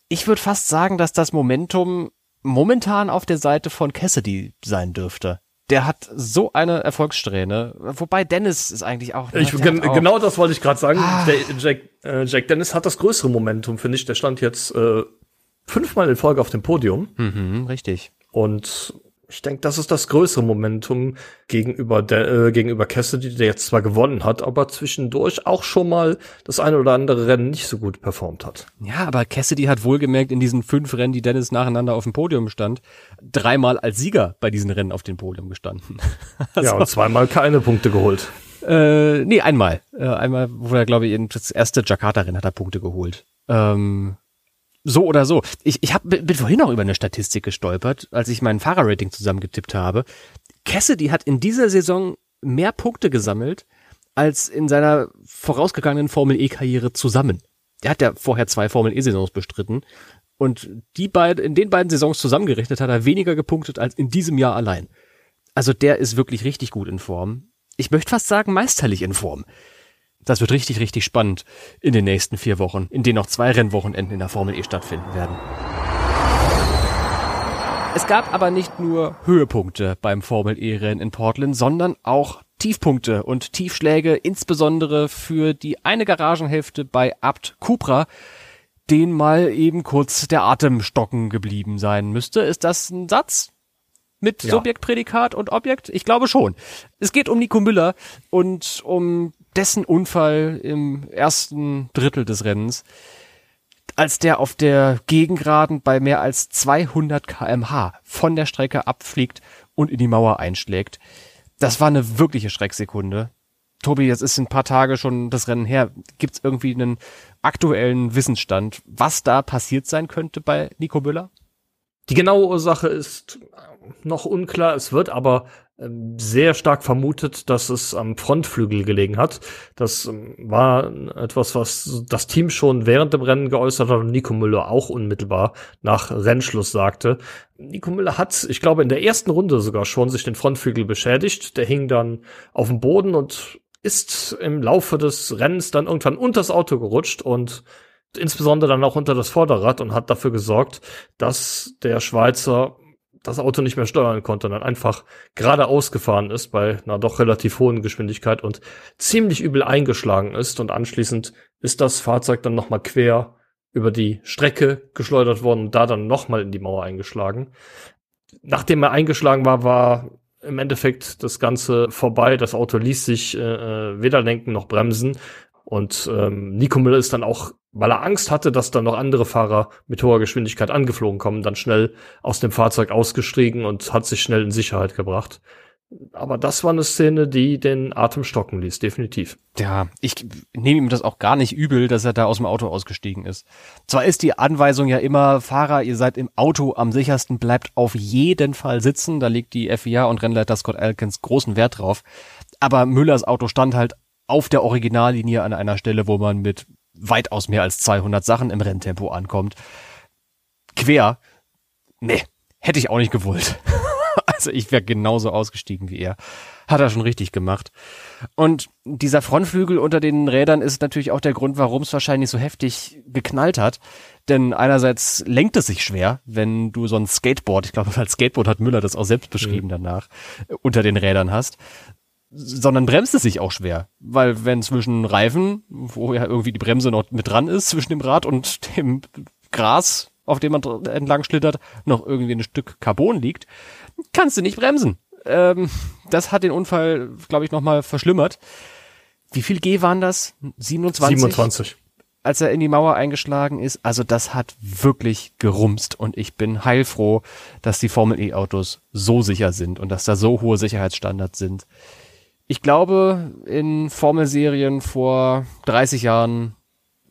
Ich würde fast sagen, dass das Momentum momentan auf der Seite von Cassidy sein dürfte der hat so eine Erfolgssträhne. Wobei Dennis ist eigentlich auch. Ich, gen auch genau das wollte ich gerade sagen. Ah. Der, Jack, äh, Jack Dennis hat das größere Momentum, finde ich. Der stand jetzt äh, fünfmal in Folge auf dem Podium. Mhm, richtig. Und ich denke, das ist das größere Momentum gegenüber der, äh, gegenüber Cassidy, der jetzt zwar gewonnen hat, aber zwischendurch auch schon mal das eine oder andere Rennen nicht so gut performt hat. Ja, aber Cassidy hat wohlgemerkt in diesen fünf Rennen, die Dennis nacheinander auf dem Podium stand, dreimal als Sieger bei diesen Rennen auf dem Podium gestanden. also, ja, und zweimal keine Punkte geholt. Äh, nee, einmal. Äh, einmal, wo er, glaube ich, das erste Jakarta-Rennen hat er Punkte geholt. Ähm, so oder so. Ich, ich hab, bin vorhin auch über eine Statistik gestolpert, als ich mein Fahrerrating zusammengetippt habe. Cassidy hat in dieser Saison mehr Punkte gesammelt als in seiner vorausgegangenen Formel E-Karriere zusammen. Er hat ja vorher zwei Formel E-Saisons bestritten und die beiden, in den beiden Saisons zusammengerechnet hat er weniger gepunktet als in diesem Jahr allein. Also der ist wirklich richtig gut in Form. Ich möchte fast sagen, meisterlich in Form. Das wird richtig, richtig spannend in den nächsten vier Wochen, in denen noch zwei Rennwochenenden in der Formel E stattfinden werden. Es gab aber nicht nur Höhepunkte beim Formel E-Rennen in Portland, sondern auch Tiefpunkte und Tiefschläge, insbesondere für die eine Garagenhälfte bei Abt Cupra, den mal eben kurz der Atem stocken geblieben sein müsste. Ist das ein Satz? Mit ja. Subjekt, Prädikat und Objekt? Ich glaube schon. Es geht um Nico Müller und um dessen Unfall im ersten Drittel des Rennens, als der auf der Gegengraden bei mehr als 200 kmh von der Strecke abfliegt und in die Mauer einschlägt. Das war eine wirkliche Schrecksekunde. Tobi, jetzt ist ein paar Tage schon das Rennen her. Gibt es irgendwie einen aktuellen Wissensstand, was da passiert sein könnte bei Nico Müller? Die genaue Ursache ist noch unklar. Es wird aber ähm, sehr stark vermutet, dass es am Frontflügel gelegen hat. Das ähm, war etwas, was das Team schon während dem Rennen geäußert hat und Nico Müller auch unmittelbar nach Rennschluss sagte. Nico Müller hat, ich glaube, in der ersten Runde sogar schon sich den Frontflügel beschädigt. Der hing dann auf dem Boden und ist im Laufe des Rennens dann irgendwann unter das Auto gerutscht und insbesondere dann auch unter das Vorderrad und hat dafür gesorgt, dass der Schweizer das Auto nicht mehr steuern konnte und dann einfach geradeaus gefahren ist bei einer doch relativ hohen Geschwindigkeit und ziemlich übel eingeschlagen ist und anschließend ist das Fahrzeug dann nochmal quer über die Strecke geschleudert worden und da dann nochmal in die Mauer eingeschlagen. Nachdem er eingeschlagen war, war im Endeffekt das Ganze vorbei. Das Auto ließ sich äh, äh weder lenken noch bremsen und ähm, Nico Müller ist dann auch, weil er Angst hatte, dass dann noch andere Fahrer mit hoher Geschwindigkeit angeflogen kommen, dann schnell aus dem Fahrzeug ausgestiegen und hat sich schnell in Sicherheit gebracht. Aber das war eine Szene, die den Atem stocken ließ, definitiv. Ja, ich nehme ihm das auch gar nicht übel, dass er da aus dem Auto ausgestiegen ist. Zwar ist die Anweisung ja immer, Fahrer, ihr seid im Auto am sichersten, bleibt auf jeden Fall sitzen. Da legt die FIA und Rennleiter Scott Elkins großen Wert drauf. Aber Müllers Auto stand halt auf der Originallinie an einer Stelle, wo man mit weitaus mehr als 200 Sachen im Renntempo ankommt. Quer, nee, hätte ich auch nicht gewollt. Also ich wäre genauso ausgestiegen wie er. Hat er schon richtig gemacht. Und dieser Frontflügel unter den Rädern ist natürlich auch der Grund, warum es wahrscheinlich so heftig geknallt hat. Denn einerseits lenkt es sich schwer, wenn du so ein Skateboard, ich glaube, als Skateboard hat Müller das auch selbst beschrieben mhm. danach, unter den Rädern hast sondern bremst es sich auch schwer. Weil wenn zwischen Reifen, wo ja irgendwie die Bremse noch mit dran ist, zwischen dem Rad und dem Gras, auf dem man entlang schlittert, noch irgendwie ein Stück Carbon liegt, kannst du nicht bremsen. Ähm, das hat den Unfall, glaube ich, nochmal verschlimmert. Wie viel G waren das? 27? 27. Als er in die Mauer eingeschlagen ist. Also das hat wirklich gerumst und ich bin heilfroh, dass die Formel E Autos so sicher sind und dass da so hohe Sicherheitsstandards sind. Ich glaube, in Formelserien vor 30 Jahren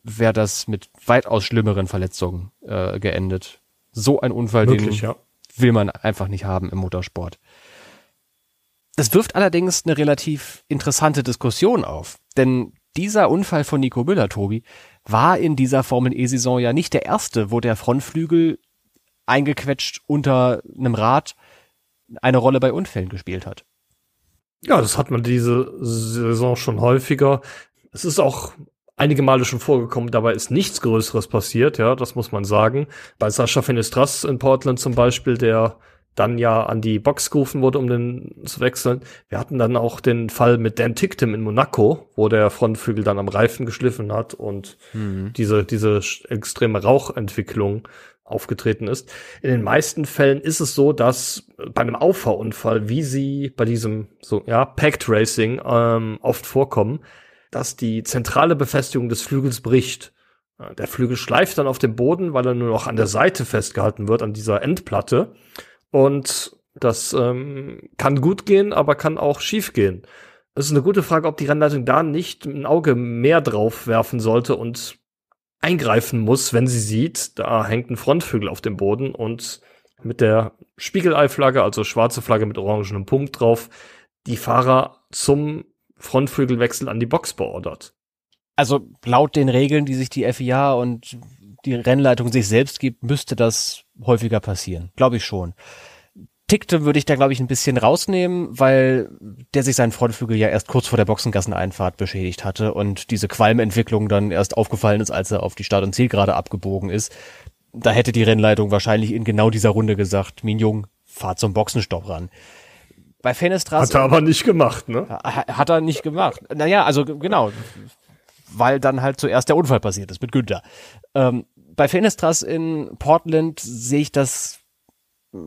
wäre das mit weitaus schlimmeren Verletzungen äh, geendet. So ein Unfall, Möglich, den ja. will man einfach nicht haben im Motorsport. Das wirft allerdings eine relativ interessante Diskussion auf, denn dieser Unfall von Nico Müller, Tobi, war in dieser Formel E-Saison ja nicht der erste, wo der Frontflügel eingequetscht unter einem Rad eine Rolle bei Unfällen gespielt hat. Ja, das hat man diese Saison schon häufiger. Es ist auch einige Male schon vorgekommen, dabei ist nichts Größeres passiert, ja, das muss man sagen. Bei Sascha Finistras in Portland zum Beispiel, der dann ja an die Box gerufen wurde, um den zu wechseln. Wir hatten dann auch den Fall mit Dan Ticktem in Monaco, wo der Frontflügel dann am Reifen geschliffen hat und mhm. diese, diese extreme Rauchentwicklung aufgetreten ist. In den meisten Fällen ist es so, dass bei einem Auffahrunfall, wie sie bei diesem so ja Packed Racing ähm, oft vorkommen, dass die zentrale Befestigung des Flügels bricht. Der Flügel schleift dann auf dem Boden, weil er nur noch an der Seite festgehalten wird, an dieser Endplatte. Und das ähm, kann gut gehen, aber kann auch schief gehen. Es ist eine gute Frage, ob die Rennleitung da nicht ein Auge mehr drauf werfen sollte und eingreifen muss, wenn sie sieht, da hängt ein Frontflügel auf dem Boden und mit der Spiegelei-Flagge, also schwarze Flagge mit orangenem Punkt drauf, die Fahrer zum Frontflügelwechsel an die Box beordert. Also laut den Regeln, die sich die FIA und die Rennleitung sich selbst gibt, müsste das häufiger passieren. Glaube ich schon. Tickte würde ich da, glaube ich, ein bisschen rausnehmen, weil der sich seinen Frontflügel ja erst kurz vor der Boxengasseneinfahrt beschädigt hatte und diese Qualmentwicklung dann erst aufgefallen ist, als er auf die Start- und Zielgerade abgebogen ist. Da hätte die Rennleitung wahrscheinlich in genau dieser Runde gesagt, Minjung, fahr zum Boxenstopp ran. Bei Fenestras. Hat er aber nicht gemacht, ne? Hat er nicht gemacht. Naja, also genau. Weil dann halt zuerst der Unfall passiert ist mit Günther. Ähm, bei Fenestras in Portland sehe ich das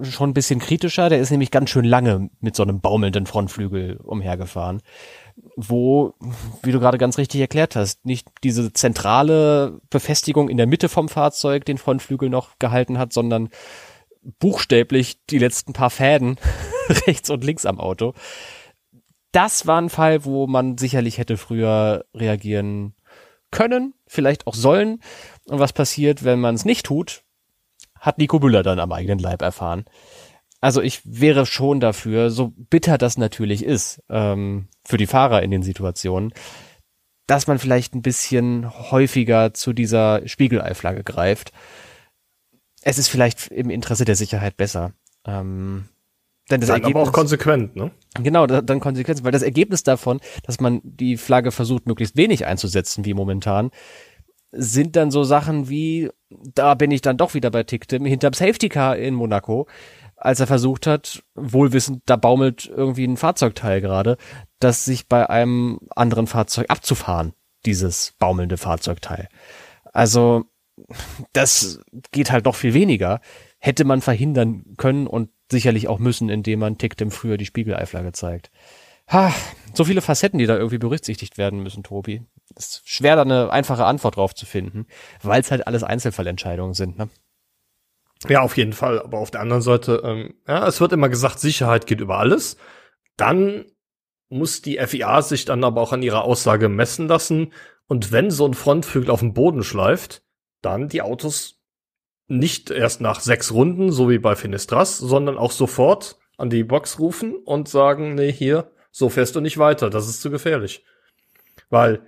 schon ein bisschen kritischer. Der ist nämlich ganz schön lange mit so einem baumelnden Frontflügel umhergefahren, wo, wie du gerade ganz richtig erklärt hast, nicht diese zentrale Befestigung in der Mitte vom Fahrzeug den Frontflügel noch gehalten hat, sondern buchstäblich die letzten paar Fäden rechts und links am Auto. Das war ein Fall, wo man sicherlich hätte früher reagieren können, vielleicht auch sollen. Und was passiert, wenn man es nicht tut? Hat Nico Müller dann am eigenen Leib erfahren. Also ich wäre schon dafür, so bitter das natürlich ist, ähm, für die Fahrer in den Situationen, dass man vielleicht ein bisschen häufiger zu dieser Spiegeleiflagge greift. Es ist vielleicht im Interesse der Sicherheit besser. Ähm, denn das dann Ergebnis, aber auch konsequent, ne? Genau, dann konsequent, weil das Ergebnis davon, dass man die Flagge versucht, möglichst wenig einzusetzen, wie momentan, sind dann so Sachen wie, da bin ich dann doch wieder bei Ticktim, hinterm Safety Car in Monaco, als er versucht hat, wohlwissend, da baumelt irgendwie ein Fahrzeugteil gerade, das sich bei einem anderen Fahrzeug abzufahren, dieses baumelnde Fahrzeugteil. Also, das geht halt noch viel weniger. Hätte man verhindern können und sicherlich auch müssen, indem man Ticktim früher die Spiegeleiflagge zeigt. Ha, so viele Facetten, die da irgendwie berücksichtigt werden müssen, Tobi ist schwer, da eine einfache Antwort drauf zu finden, weil es halt alles Einzelfallentscheidungen sind. Ne? Ja, auf jeden Fall. Aber auf der anderen Seite, ähm, ja, es wird immer gesagt, Sicherheit geht über alles. Dann muss die FIA sich dann aber auch an ihrer Aussage messen lassen. Und wenn so ein Frontflügel auf dem Boden schleift, dann die Autos nicht erst nach sechs Runden, so wie bei Finistras, sondern auch sofort an die Box rufen und sagen, nee, hier, so fährst du nicht weiter, das ist zu gefährlich. Weil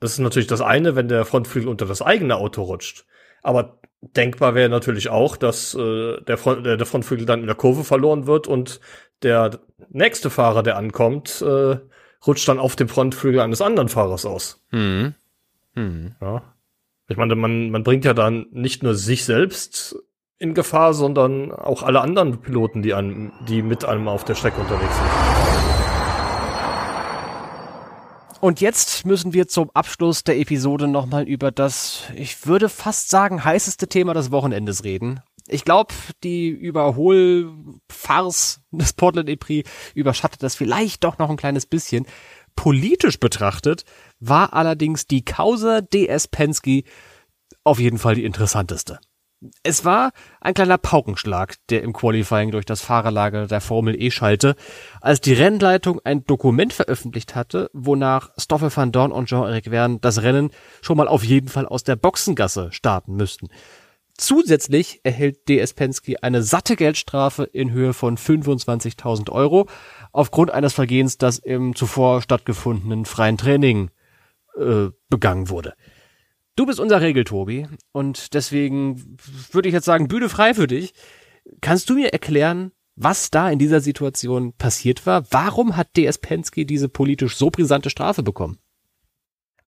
das ist natürlich das eine, wenn der Frontflügel unter das eigene Auto rutscht. Aber denkbar wäre natürlich auch, dass äh, der, Front, der, der Frontflügel dann in der Kurve verloren wird und der nächste Fahrer, der ankommt, äh, rutscht dann auf dem Frontflügel eines anderen Fahrers aus. Hm. Hm. Ja. Ich meine, man, man bringt ja dann nicht nur sich selbst in Gefahr, sondern auch alle anderen Piloten, die, einem, die mit einem auf der Strecke unterwegs sind. Und jetzt müssen wir zum Abschluss der Episode nochmal über das, ich würde fast sagen, heißeste Thema des Wochenendes reden. Ich glaube, die Überholfarce des Portland E-Prix überschattet das vielleicht doch noch ein kleines bisschen. Politisch betrachtet war allerdings die Causa DS Penske auf jeden Fall die interessanteste. Es war ein kleiner Paukenschlag, der im Qualifying durch das Fahrerlager der Formel E schallte, als die Rennleitung ein Dokument veröffentlicht hatte, wonach Stoffel van Dorn und Jean-Eric Verne das Rennen schon mal auf jeden Fall aus der Boxengasse starten müssten. Zusätzlich erhält DS Penske eine satte Geldstrafe in Höhe von 25.000 Euro aufgrund eines Vergehens, das im zuvor stattgefundenen freien Training äh, begangen wurde. Du bist unser Regel, Tobi, und deswegen würde ich jetzt sagen, Bühne frei für dich. Kannst du mir erklären, was da in dieser Situation passiert war? Warum hat DS Penske diese politisch so brisante Strafe bekommen?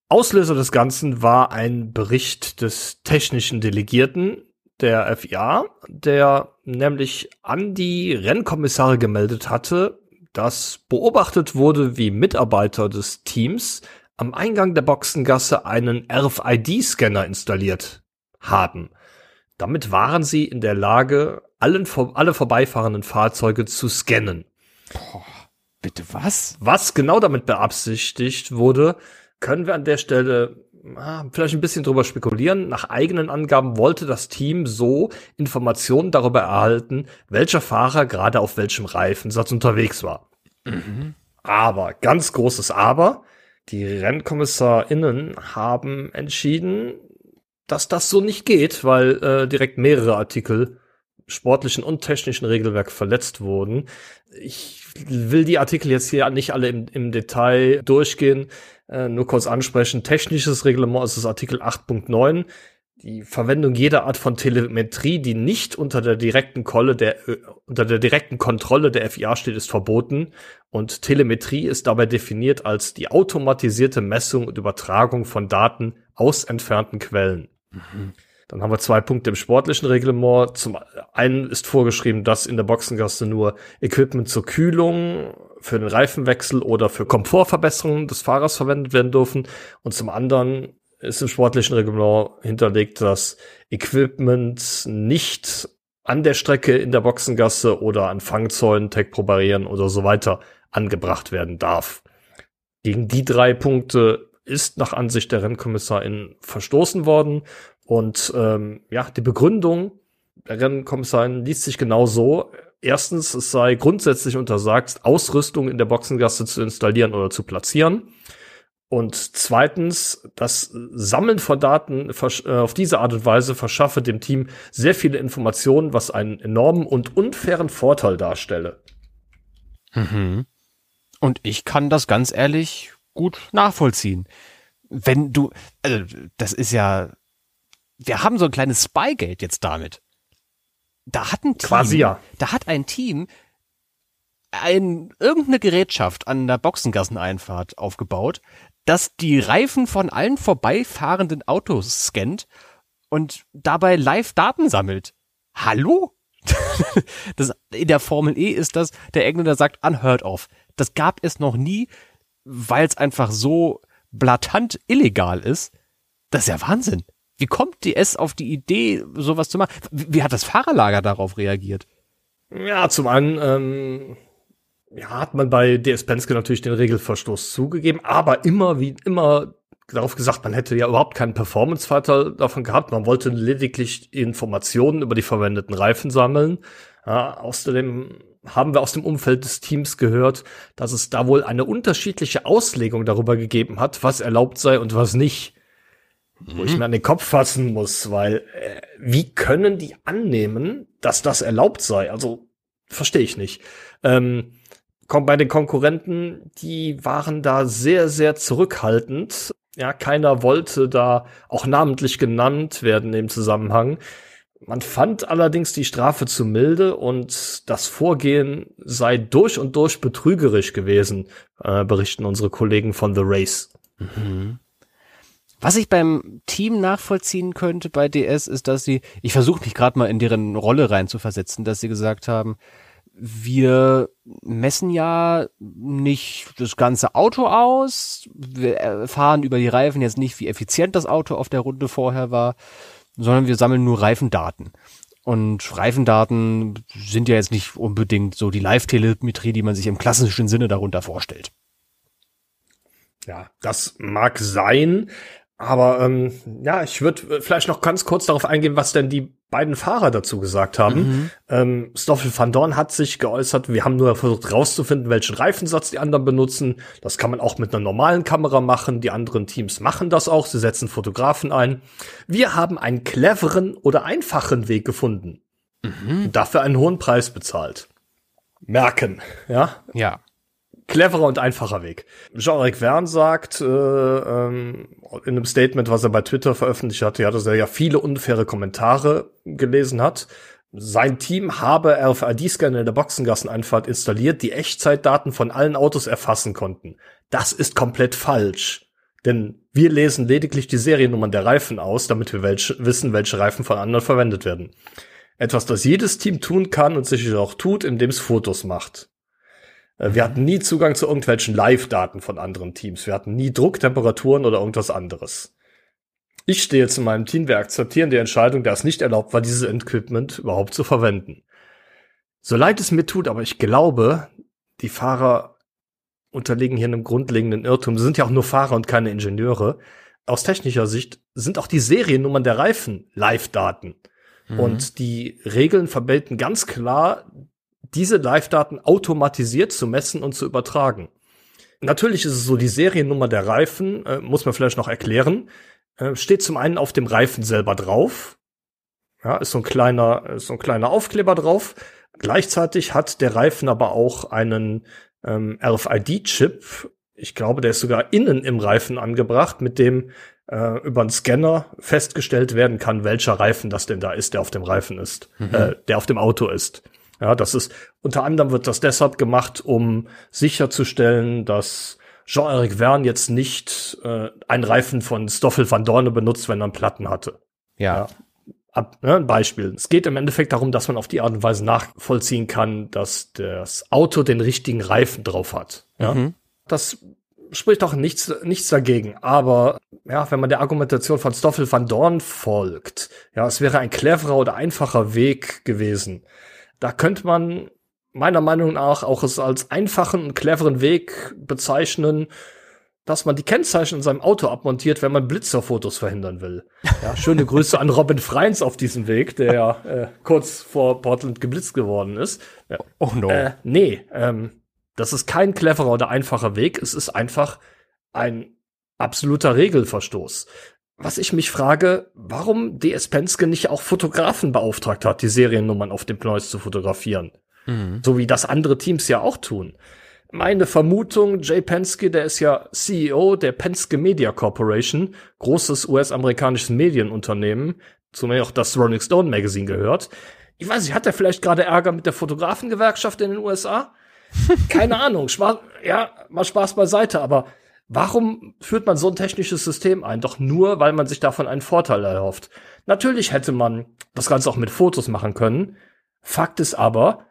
Auslöser des Ganzen war ein Bericht des technischen Delegierten der FIA, der nämlich an die Rennkommissare gemeldet hatte, dass beobachtet wurde, wie Mitarbeiter des Teams am Eingang der Boxengasse einen RFID-Scanner installiert haben. Damit waren sie in der Lage, allen, alle vorbeifahrenden Fahrzeuge zu scannen. Boah, bitte was? Was genau damit beabsichtigt wurde, können wir an der Stelle ah, vielleicht ein bisschen drüber spekulieren. Nach eigenen Angaben wollte das Team so Informationen darüber erhalten, welcher Fahrer gerade auf welchem Reifensatz unterwegs war. Mhm. Aber, ganz großes Aber, die RennkommissarInnen haben entschieden, dass das so nicht geht, weil äh, direkt mehrere Artikel sportlichen und technischen Regelwerk verletzt wurden. Ich will die Artikel jetzt hier nicht alle im, im Detail durchgehen, äh, nur kurz ansprechen. Technisches Reglement ist das Artikel 8.9 die Verwendung jeder Art von Telemetrie, die nicht unter der direkten Kolle der, äh, unter der direkten Kontrolle der FIA steht, ist verboten. Und Telemetrie ist dabei definiert als die automatisierte Messung und Übertragung von Daten aus entfernten Quellen. Mhm. Dann haben wir zwei Punkte im sportlichen Reglement. Zum einen ist vorgeschrieben, dass in der Boxengasse nur Equipment zur Kühlung, für den Reifenwechsel oder für Komfortverbesserungen des Fahrers verwendet werden dürfen. Und zum anderen ist im sportlichen Reglement hinterlegt, dass Equipment nicht an der Strecke in der Boxengasse oder an Fangzäunen, Tech-Pro-Barrieren oder so weiter angebracht werden darf. Gegen die drei Punkte ist nach Ansicht der Rennkommissarin verstoßen worden und ähm, ja, die Begründung der Rennkommissarin liest sich genau so. Erstens, es sei grundsätzlich untersagt, Ausrüstung in der Boxengasse zu installieren oder zu platzieren. Und zweitens, das Sammeln von Daten äh, auf diese Art und Weise verschaffe dem Team sehr viele Informationen, was einen enormen und unfairen Vorteil darstelle. Mhm. Und ich kann das ganz ehrlich gut nachvollziehen. Wenn du, also das ist ja, wir haben so ein kleines Spygate jetzt damit. Da hat ein Team, Quasi ja. da hat ein Team ein, irgendeine Gerätschaft an der Boxengasseneinfahrt aufgebaut, das die Reifen von allen vorbeifahrenden Autos scannt und dabei live Daten sammelt. Hallo? das, in der Formel E ist das, der Engländer sagt unheard of. Das gab es noch nie, weil es einfach so blatant illegal ist. Das ist ja Wahnsinn. Wie kommt die S auf die Idee, sowas zu machen? Wie, wie hat das Fahrerlager darauf reagiert? Ja, zum einen ähm, ja, hat man bei DS Penske natürlich den Regelverstoß zugegeben, aber immer wie immer darauf gesagt, man hätte ja überhaupt keinen Performance-Vorteil davon gehabt. Man wollte lediglich Informationen über die verwendeten Reifen sammeln. Ja, außerdem haben wir aus dem Umfeld des Teams gehört, dass es da wohl eine unterschiedliche Auslegung darüber gegeben hat, was erlaubt sei und was nicht. Mhm. Wo ich mhm. mir an den Kopf fassen muss, weil äh, wie können die annehmen, dass das erlaubt sei? Also verstehe ich nicht. Ähm, bei den Konkurrenten, die waren da sehr, sehr zurückhaltend. Ja, keiner wollte da auch namentlich genannt werden im Zusammenhang. Man fand allerdings die Strafe zu milde und das Vorgehen sei durch und durch betrügerisch gewesen, äh, berichten unsere Kollegen von The Race. Mhm. Was ich beim Team nachvollziehen könnte bei DS ist, dass sie, ich versuche mich gerade mal in deren Rolle rein zu versetzen, dass sie gesagt haben, wir messen ja nicht das ganze Auto aus, wir erfahren über die Reifen jetzt nicht, wie effizient das Auto auf der Runde vorher war, sondern wir sammeln nur Reifendaten. Und Reifendaten sind ja jetzt nicht unbedingt so die Live-Telemetrie, die man sich im klassischen Sinne darunter vorstellt. Ja, das mag sein, aber ähm, ja, ich würde vielleicht noch ganz kurz darauf eingehen, was denn die beiden Fahrer dazu gesagt haben. Mhm. Ähm, Stoffel van Dorn hat sich geäußert, wir haben nur versucht rauszufinden, welchen Reifensatz die anderen benutzen. Das kann man auch mit einer normalen Kamera machen. Die anderen Teams machen das auch. Sie setzen Fotografen ein. Wir haben einen cleveren oder einfachen Weg gefunden. Mhm. Und dafür einen hohen Preis bezahlt. Merken, ja? Ja cleverer und einfacher Weg. Jean-Eric Verne sagt äh, ähm, in einem Statement, was er bei Twitter veröffentlicht hatte, ja, dass er ja viele unfaire Kommentare gelesen hat. Sein Team habe RFID-Scanner in der Boxengasseneinfahrt installiert, die Echtzeitdaten von allen Autos erfassen konnten. Das ist komplett falsch. Denn wir lesen lediglich die Seriennummern der Reifen aus, damit wir welche, wissen, welche Reifen von anderen verwendet werden. Etwas, das jedes Team tun kann und sicher auch tut, indem es Fotos macht. Äh, wir hatten nie Zugang zu irgendwelchen Live-Daten von anderen Teams. Wir hatten nie Drucktemperaturen oder irgendwas anderes. Ich stehe zu meinem Team, wir akzeptieren die Entscheidung, da es nicht erlaubt war, dieses Equipment überhaupt zu verwenden. So leid es mir tut, aber ich glaube, die Fahrer unterliegen hier einem grundlegenden Irrtum. Sie sind ja auch nur Fahrer und keine Ingenieure. Aus technischer Sicht sind auch die Seriennummern der Reifen Live-Daten. Mhm. Und die Regeln verbelten ganz klar diese Live-Daten automatisiert zu messen und zu übertragen. Natürlich ist es so, die Seriennummer der Reifen, äh, muss man vielleicht noch erklären, äh, steht zum einen auf dem Reifen selber drauf. Ja, ist so ein kleiner, ist so ein kleiner Aufkleber drauf. Gleichzeitig hat der Reifen aber auch einen ähm, RFID-Chip. Ich glaube, der ist sogar innen im Reifen angebracht, mit dem äh, über einen Scanner festgestellt werden kann, welcher Reifen das denn da ist, der auf dem Reifen ist, mhm. äh, der auf dem Auto ist. Ja, das ist, unter anderem wird das deshalb gemacht, um sicherzustellen, dass Jean-Eric Verne jetzt nicht äh, einen Reifen von Stoffel van Dorne benutzt, wenn er einen Platten hatte. Ja. ja. Ab, ne, ein Beispiel. Es geht im Endeffekt darum, dass man auf die Art und Weise nachvollziehen kann, dass das Auto den richtigen Reifen drauf hat. Ja. Mhm. Das spricht doch nichts, nichts dagegen. Aber ja, wenn man der Argumentation von Stoffel van Dorn folgt, ja, es wäre ein cleverer oder einfacher Weg gewesen, da könnte man meiner Meinung nach auch es als einfachen und cleveren Weg bezeichnen, dass man die Kennzeichen in seinem Auto abmontiert, wenn man Blitzerfotos verhindern will. Ja, schöne Grüße an Robin Freins auf diesem Weg, der äh, kurz vor Portland geblitzt geworden ist. Oh no. Äh, nee, ähm, das ist kein cleverer oder einfacher Weg. Es ist einfach ein absoluter Regelverstoß was ich mich frage, warum DS Penske nicht auch Fotografen beauftragt hat, die Seriennummern auf dem Pneus zu fotografieren. Mhm. So wie das andere Teams ja auch tun. Meine Vermutung, Jay Penske, der ist ja CEO der Penske Media Corporation, großes US-amerikanisches Medienunternehmen, zu mir auch das Rolling Stone Magazine gehört. Ich weiß nicht, hat er vielleicht gerade Ärger mit der Fotografengewerkschaft in den USA? Keine Ahnung, Spaß, ja, mal Spaß beiseite, aber Warum führt man so ein technisches System ein? Doch nur, weil man sich davon einen Vorteil erhofft. Natürlich hätte man das Ganze auch mit Fotos machen können. Fakt ist aber,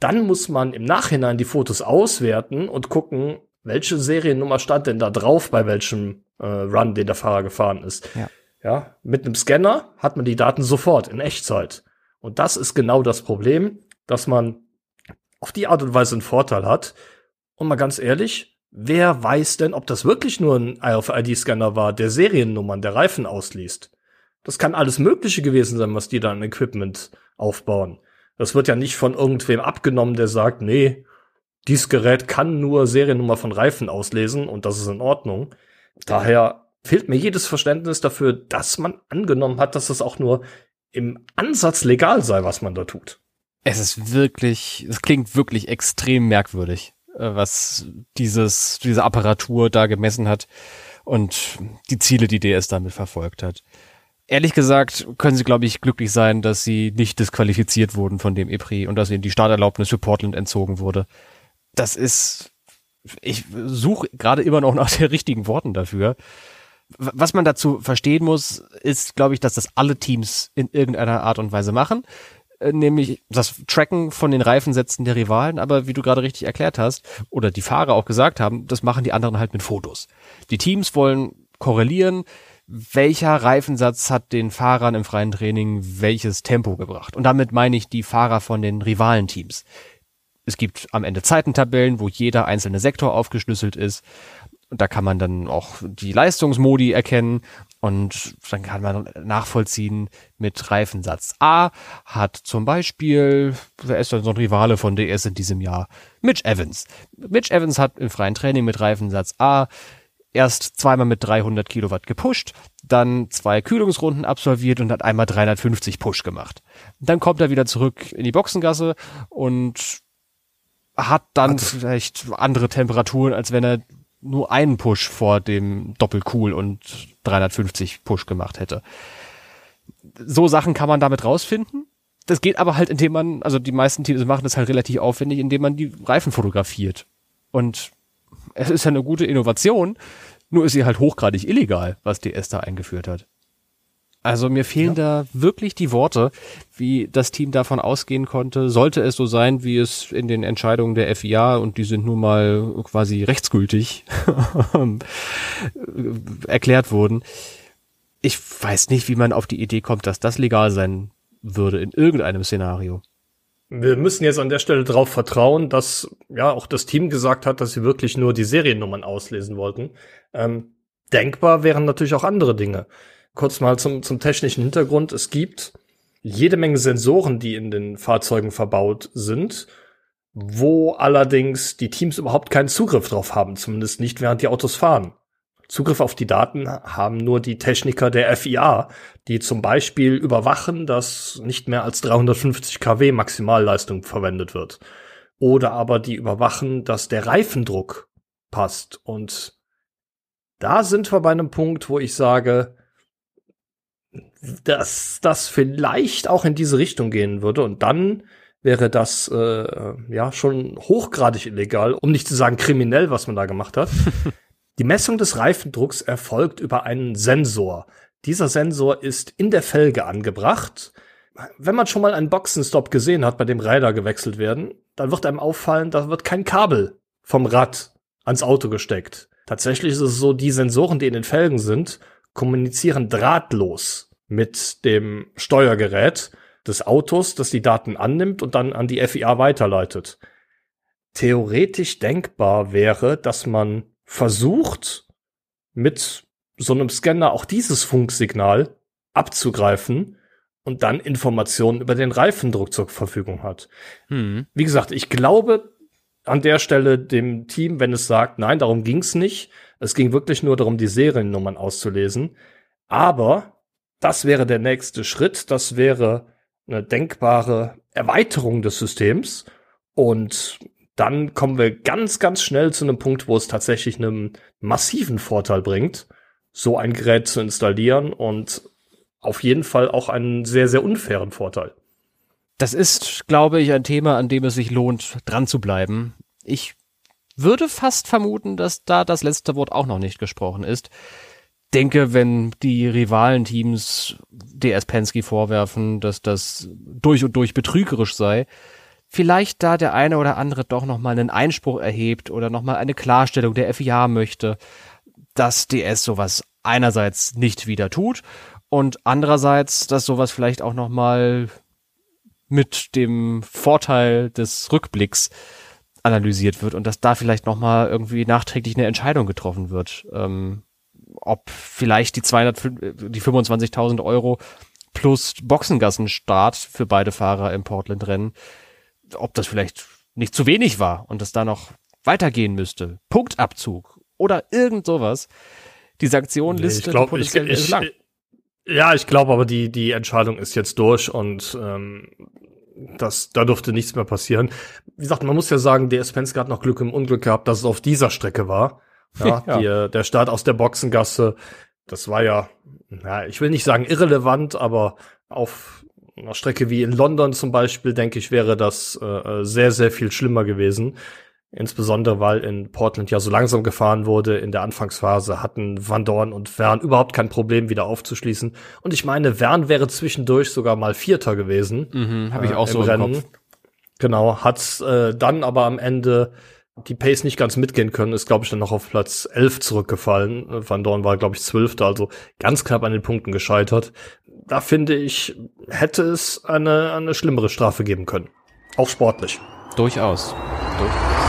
dann muss man im Nachhinein die Fotos auswerten und gucken, welche Seriennummer stand denn da drauf bei welchem äh, Run, den der Fahrer gefahren ist. Ja. ja, mit einem Scanner hat man die Daten sofort in Echtzeit. Und das ist genau das Problem, dass man auf die Art und Weise einen Vorteil hat. Und mal ganz ehrlich, wer weiß denn, ob das wirklich nur ein RFID-Scanner war, der Seriennummern der Reifen ausliest? Das kann alles Mögliche gewesen sein, was die da an Equipment aufbauen. Das wird ja nicht von irgendwem abgenommen, der sagt, nee, dieses Gerät kann nur Seriennummer von Reifen auslesen und das ist in Ordnung. Daher fehlt mir jedes Verständnis dafür, dass man angenommen hat, dass das auch nur im Ansatz legal sei, was man da tut. Es ist wirklich, es klingt wirklich extrem merkwürdig. Äh, was dieses, diese Apparatur da gemessen hat und die Ziele, die DS damit verfolgt hat. ehrlich gesagt können sie, glaube ich, glücklich sein, dass sie nicht disqualifiziert wurden von dem EPRI und dass ihnen die Starterlaubnis für Portland entzogen wurde. Das ist, ich suche gerade immer noch nach den richtigen Worten dafür. Was man dazu verstehen muss, ist, glaube ich, dass das alle Teams in irgendeiner Art und Weise machen nämlich das Tracken von den Reifensätzen der Rivalen, aber wie du gerade richtig erklärt hast, oder die Fahrer auch gesagt haben, das machen die anderen halt mit Fotos. Die Teams wollen korrelieren, welcher Reifensatz hat den Fahrern im freien Training welches Tempo gebracht. Und damit meine ich die Fahrer von den Rivalenteams. Es gibt am Ende Zeitentabellen, wo jeder einzelne Sektor aufgeschlüsselt ist. Da kann man dann auch die Leistungsmodi erkennen und dann kann man nachvollziehen mit Reifensatz A hat zum Beispiel, wer ist denn so ein Rivale von DS in diesem Jahr? Mitch Evans. Mitch Evans hat im freien Training mit Reifensatz A erst zweimal mit 300 Kilowatt gepusht, dann zwei Kühlungsrunden absolviert und hat einmal 350 Push gemacht. Dann kommt er wieder zurück in die Boxengasse und hat dann hat vielleicht andere Temperaturen, als wenn er nur einen Push vor dem Doppelcool und 350 Push gemacht hätte. So Sachen kann man damit rausfinden. Das geht aber halt, indem man, also die meisten Teams machen das halt relativ aufwendig, indem man die Reifen fotografiert. Und es ist ja eine gute Innovation, nur ist sie halt hochgradig illegal, was DS da eingeführt hat. Also mir fehlen ja. da wirklich die Worte, wie das Team davon ausgehen konnte. Sollte es so sein, wie es in den Entscheidungen der FIA und die sind nun mal quasi rechtsgültig erklärt wurden. Ich weiß nicht, wie man auf die Idee kommt, dass das legal sein würde in irgendeinem Szenario. Wir müssen jetzt an der Stelle darauf vertrauen, dass ja auch das Team gesagt hat, dass sie wirklich nur die Seriennummern auslesen wollten. Ähm, denkbar wären natürlich auch andere Dinge. Kurz mal zum, zum technischen Hintergrund. Es gibt jede Menge Sensoren, die in den Fahrzeugen verbaut sind, wo allerdings die Teams überhaupt keinen Zugriff drauf haben, zumindest nicht während die Autos fahren. Zugriff auf die Daten haben nur die Techniker der FIA, die zum Beispiel überwachen, dass nicht mehr als 350 kW Maximalleistung verwendet wird. Oder aber die überwachen, dass der Reifendruck passt. Und da sind wir bei einem Punkt, wo ich sage, dass das vielleicht auch in diese Richtung gehen würde und dann wäre das äh, ja schon hochgradig illegal, um nicht zu sagen kriminell, was man da gemacht hat. Die Messung des Reifendrucks erfolgt über einen Sensor. Dieser Sensor ist in der Felge angebracht. Wenn man schon mal einen Boxenstopp gesehen hat, bei dem Räder gewechselt werden, dann wird einem auffallen, da wird kein Kabel vom Rad ans Auto gesteckt. Tatsächlich ist es so, die Sensoren, die in den Felgen sind, kommunizieren drahtlos mit dem Steuergerät des Autos, das die Daten annimmt und dann an die FIA weiterleitet. Theoretisch denkbar wäre, dass man versucht, mit so einem Scanner auch dieses Funksignal abzugreifen und dann Informationen über den Reifendruck zur Verfügung hat. Hm. Wie gesagt, ich glaube an der Stelle dem Team, wenn es sagt, nein, darum ging's nicht. Es ging wirklich nur darum, die Seriennummern auszulesen. Aber das wäre der nächste Schritt. Das wäre eine denkbare Erweiterung des Systems. Und dann kommen wir ganz, ganz schnell zu einem Punkt, wo es tatsächlich einen massiven Vorteil bringt, so ein Gerät zu installieren und auf jeden Fall auch einen sehr, sehr unfairen Vorteil. Das ist, glaube ich, ein Thema, an dem es sich lohnt, dran zu bleiben. Ich würde fast vermuten, dass da das letzte Wort auch noch nicht gesprochen ist. Denke, wenn die Rivalenteams DS Penske vorwerfen, dass das durch und durch betrügerisch sei, vielleicht da der eine oder andere doch nochmal einen Einspruch erhebt oder nochmal eine Klarstellung der FIA möchte, dass DS sowas einerseits nicht wieder tut und andererseits, dass sowas vielleicht auch nochmal mit dem Vorteil des Rückblicks analysiert wird und dass da vielleicht nochmal irgendwie nachträglich eine Entscheidung getroffen wird. Ähm, ob vielleicht die 200, die 25.000 Euro plus Boxengassenstart für beide Fahrer im Portland-Rennen, ob das vielleicht nicht zu wenig war und es da noch weitergehen müsste. Punktabzug oder irgend sowas. Die Sanktionenliste nee, glaub, ich, ist lang. Ja, ich glaube aber, die, die Entscheidung ist jetzt durch und ähm, das, da durfte nichts mehr passieren. Wie gesagt, man muss ja sagen, der Spencer hat noch Glück im Unglück gehabt, dass es auf dieser Strecke war. Ja, ja. Die, der Start aus der Boxengasse das war ja, na, ich will nicht sagen irrelevant, aber auf einer Strecke wie in London zum Beispiel, denke ich, wäre das äh, sehr, sehr viel schlimmer gewesen. Insbesondere, weil in Portland ja so langsam gefahren wurde. In der Anfangsphase hatten Van Dorn und Vern überhaupt kein Problem, wieder aufzuschließen. Und ich meine, Vern wäre zwischendurch sogar mal Vierter gewesen. Mhm, Habe ich auch äh, so Rennen. Im Kopf. Genau, hat äh, dann aber am Ende die Pace nicht ganz mitgehen können, ist, glaube ich, dann noch auf Platz 11 zurückgefallen. Van Dorn war, glaube ich, Zwölfter, also ganz knapp an den Punkten gescheitert. Da finde ich, hätte es eine, eine schlimmere Strafe geben können. Auch sportlich. Durchaus. Durchaus.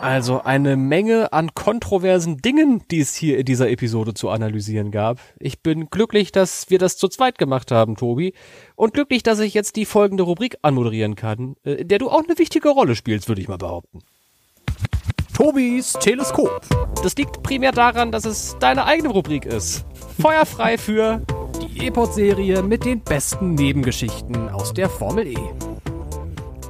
Also eine Menge an kontroversen Dingen, die es hier in dieser Episode zu analysieren gab. Ich bin glücklich, dass wir das zu zweit gemacht haben, Tobi. Und glücklich, dass ich jetzt die folgende Rubrik anmoderieren kann, äh, in der du auch eine wichtige Rolle spielst, würde ich mal behaupten. Tobis Teleskop. Das liegt primär daran, dass es deine eigene Rubrik ist. Feuerfrei für E-Pod-Serie mit den besten Nebengeschichten aus der Formel E.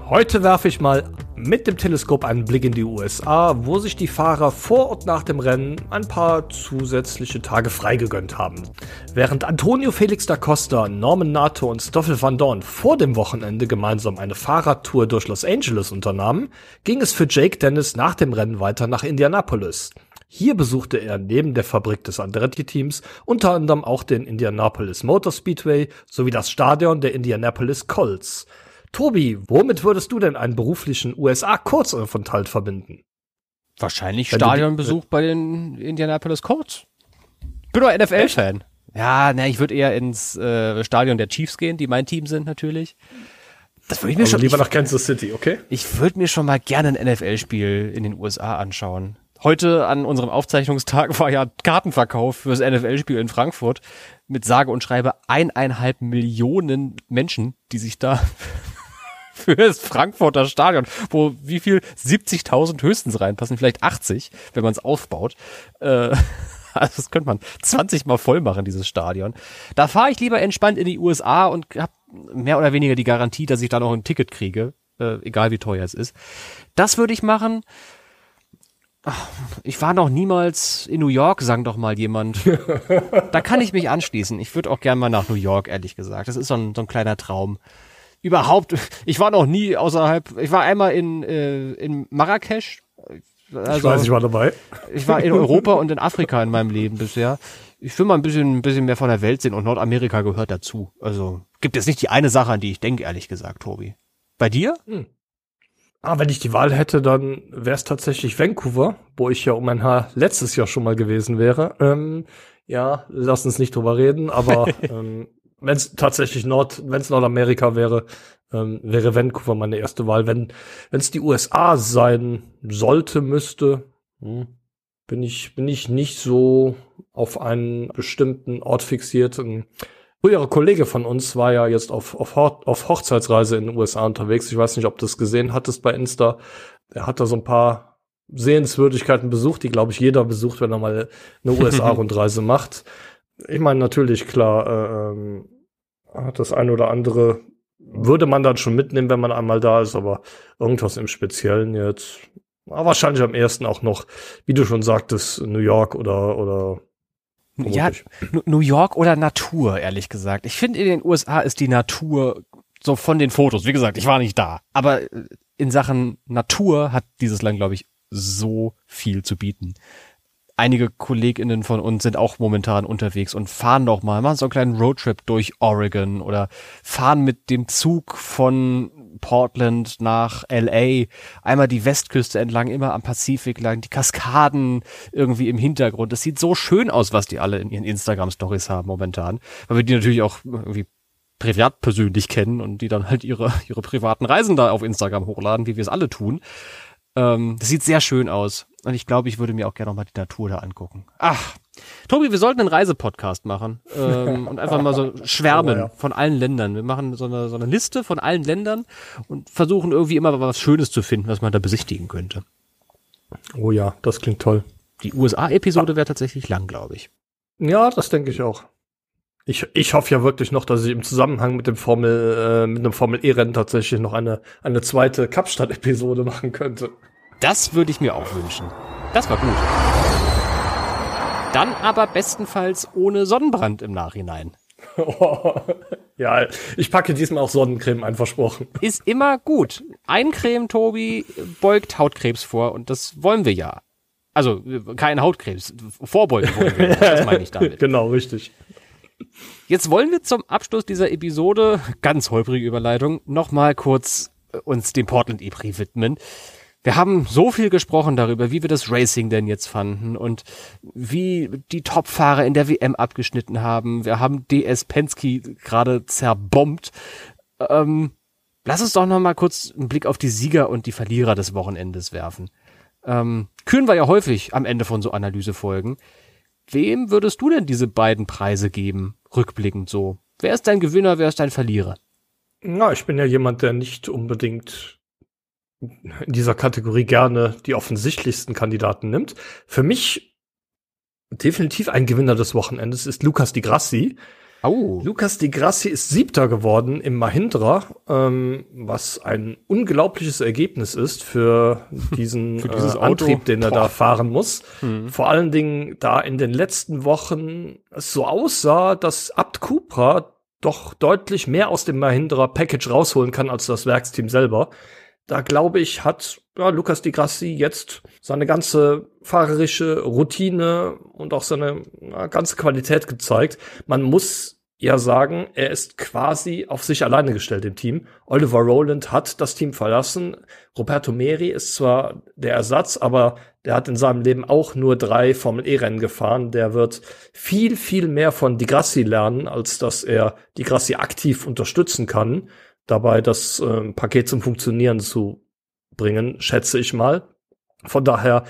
Heute werfe ich mal mit dem Teleskop einen Blick in die USA, wo sich die Fahrer vor und nach dem Rennen ein paar zusätzliche Tage freigegönnt haben. Während Antonio Felix da Costa, Norman Nato und Stoffel van Dorn vor dem Wochenende gemeinsam eine Fahrradtour durch Los Angeles unternahmen, ging es für Jake Dennis nach dem Rennen weiter nach Indianapolis. Hier besuchte er neben der Fabrik des Andretti-Teams unter anderem auch den Indianapolis Motor Speedway sowie das Stadion der Indianapolis Colts. Tobi, womit würdest du denn einen beruflichen USA-Kurzaufenthalt verbinden? Wahrscheinlich Stadionbesuch bei den Indianapolis Colts. Bin doch NFL-Fan. Ja, ne, ich würde eher ins äh, Stadion der Chiefs gehen, die mein Team sind natürlich. Das würde ich mir also schon lieber ich, nach Kansas City, okay? Ich würde mir schon mal gerne ein NFL-Spiel in den USA anschauen. Heute an unserem Aufzeichnungstag war ja Kartenverkauf fürs NFL-Spiel in Frankfurt mit sage und schreibe eineinhalb Millionen Menschen, die sich da für das Frankfurter Stadion, wo wie viel 70.000 höchstens reinpassen, vielleicht 80, wenn man es aufbaut. Äh, also das könnte man 20 mal voll machen, dieses Stadion. Da fahre ich lieber entspannt in die USA und habe mehr oder weniger die Garantie, dass ich da noch ein Ticket kriege, äh, egal wie teuer es ist. Das würde ich machen. Ich war noch niemals in New York, sang doch mal jemand. da kann ich mich anschließen. Ich würde auch gern mal nach New York, ehrlich gesagt. Das ist so ein, so ein kleiner Traum überhaupt, ich war noch nie außerhalb, ich war einmal in, äh, in Marrakesch. Also, ich weiß, ich war dabei. Ich war in Europa und in Afrika in meinem Leben bisher. Ich will mal ein bisschen, ein bisschen mehr von der Welt sehen und Nordamerika gehört dazu. Also gibt es nicht die eine Sache, an die ich denke, ehrlich gesagt, Tobi. Bei dir? Hm. Ah, wenn ich die Wahl hätte, dann wäre es tatsächlich Vancouver, wo ich ja um ein Haar letztes Jahr schon mal gewesen wäre. Ähm, ja, lass uns nicht drüber reden, aber ähm, wenn es tatsächlich Nord, wenn es Nordamerika wäre, ähm, wäre Vancouver meine erste Wahl. Wenn wenn es die USA sein sollte, müsste, hm, bin ich bin ich nicht so auf einen bestimmten Ort fixiert. Ein früherer Kollege von uns war ja jetzt auf auf, auf Hochzeitsreise in den USA unterwegs. Ich weiß nicht, ob du das gesehen hattest bei Insta. Er hat da so ein paar Sehenswürdigkeiten besucht, die glaube ich jeder besucht, wenn er mal eine USA-Rundreise macht ich meine, natürlich, klar, äh, ähm, das eine oder andere würde man dann schon mitnehmen, wenn man einmal da ist, aber irgendwas im Speziellen jetzt. Aber wahrscheinlich am ersten auch noch, wie du schon sagtest, New York oder, oder ja, New York oder Natur, ehrlich gesagt. Ich finde, in den USA ist die Natur so von den Fotos. Wie gesagt, ich war nicht da. Aber in Sachen Natur hat dieses Land, glaube ich, so viel zu bieten einige KollegInnen von uns sind auch momentan unterwegs und fahren doch mal, machen so einen kleinen Roadtrip durch Oregon oder fahren mit dem Zug von Portland nach LA, einmal die Westküste entlang, immer am Pazifik lang, die Kaskaden irgendwie im Hintergrund. Das sieht so schön aus, was die alle in ihren Instagram-Stories haben momentan, weil wir die natürlich auch irgendwie privat persönlich kennen und die dann halt ihre, ihre privaten Reisen da auf Instagram hochladen, wie wir es alle tun. Ähm, das sieht sehr schön aus. Und ich glaube, ich würde mir auch gerne noch mal die Natur da angucken. Ach, Tobi, wir sollten einen Reisepodcast machen ähm, und einfach mal so schwärmen oh, ja. von allen Ländern. Wir machen so eine, so eine Liste von allen Ländern und versuchen irgendwie immer was Schönes zu finden, was man da besichtigen könnte. Oh ja, das klingt toll. Die USA-Episode wäre tatsächlich lang, glaube ich. Ja, das denke ich auch. Ich, ich hoffe ja wirklich noch, dass ich im Zusammenhang mit dem Formel, äh, mit einem Formel E-Rennen tatsächlich noch eine, eine zweite Kapstadt-Episode machen könnte. Das würde ich mir auch wünschen. Das war gut. Dann aber bestenfalls ohne Sonnenbrand im Nachhinein. ja, ich packe diesmal auch Sonnencreme ein, versprochen. Ist immer gut. Eincreme, Tobi, beugt Hautkrebs vor und das wollen wir ja. Also kein Hautkrebs, vorbeugen wollen wir. Das meine ich damit. genau, richtig. Jetzt wollen wir zum Abschluss dieser Episode, ganz holprige Überleitung, nochmal kurz uns dem Portland E-Prix widmen. Wir haben so viel gesprochen darüber, wie wir das Racing denn jetzt fanden und wie die Topfahrer in der WM abgeschnitten haben. Wir haben DS Penske gerade zerbombt. Ähm, lass uns doch noch mal kurz einen Blick auf die Sieger und die Verlierer des Wochenendes werfen. Ähm, küren wir ja häufig am Ende von so Analysefolgen. Wem würdest du denn diese beiden Preise geben, rückblickend so? Wer ist dein Gewinner, wer ist dein Verlierer? Na, ich bin ja jemand, der nicht unbedingt in dieser Kategorie gerne die offensichtlichsten Kandidaten nimmt. Für mich definitiv ein Gewinner des Wochenendes ist Lukas Di Grassi. Oh. Lukas Di Grassi ist Siebter geworden im Mahindra, ähm, was ein unglaubliches Ergebnis ist für diesen für äh, Antrieb, den er Boah. da fahren muss. Hm. Vor allen Dingen, da in den letzten Wochen es so aussah, dass Abt Cupra doch deutlich mehr aus dem Mahindra Package rausholen kann als das Werksteam selber da glaube ich, hat ja, Lukas Di Grassi jetzt seine ganze fahrerische Routine und auch seine ja, ganze Qualität gezeigt. Man muss ja sagen, er ist quasi auf sich alleine gestellt im Team. Oliver Rowland hat das Team verlassen. Roberto Meri ist zwar der Ersatz, aber der hat in seinem Leben auch nur drei Formel-E-Rennen gefahren. Der wird viel, viel mehr von Di Grassi lernen, als dass er Di Grassi aktiv unterstützen kann dabei, das äh, Paket zum Funktionieren zu bringen, schätze ich mal. Von daher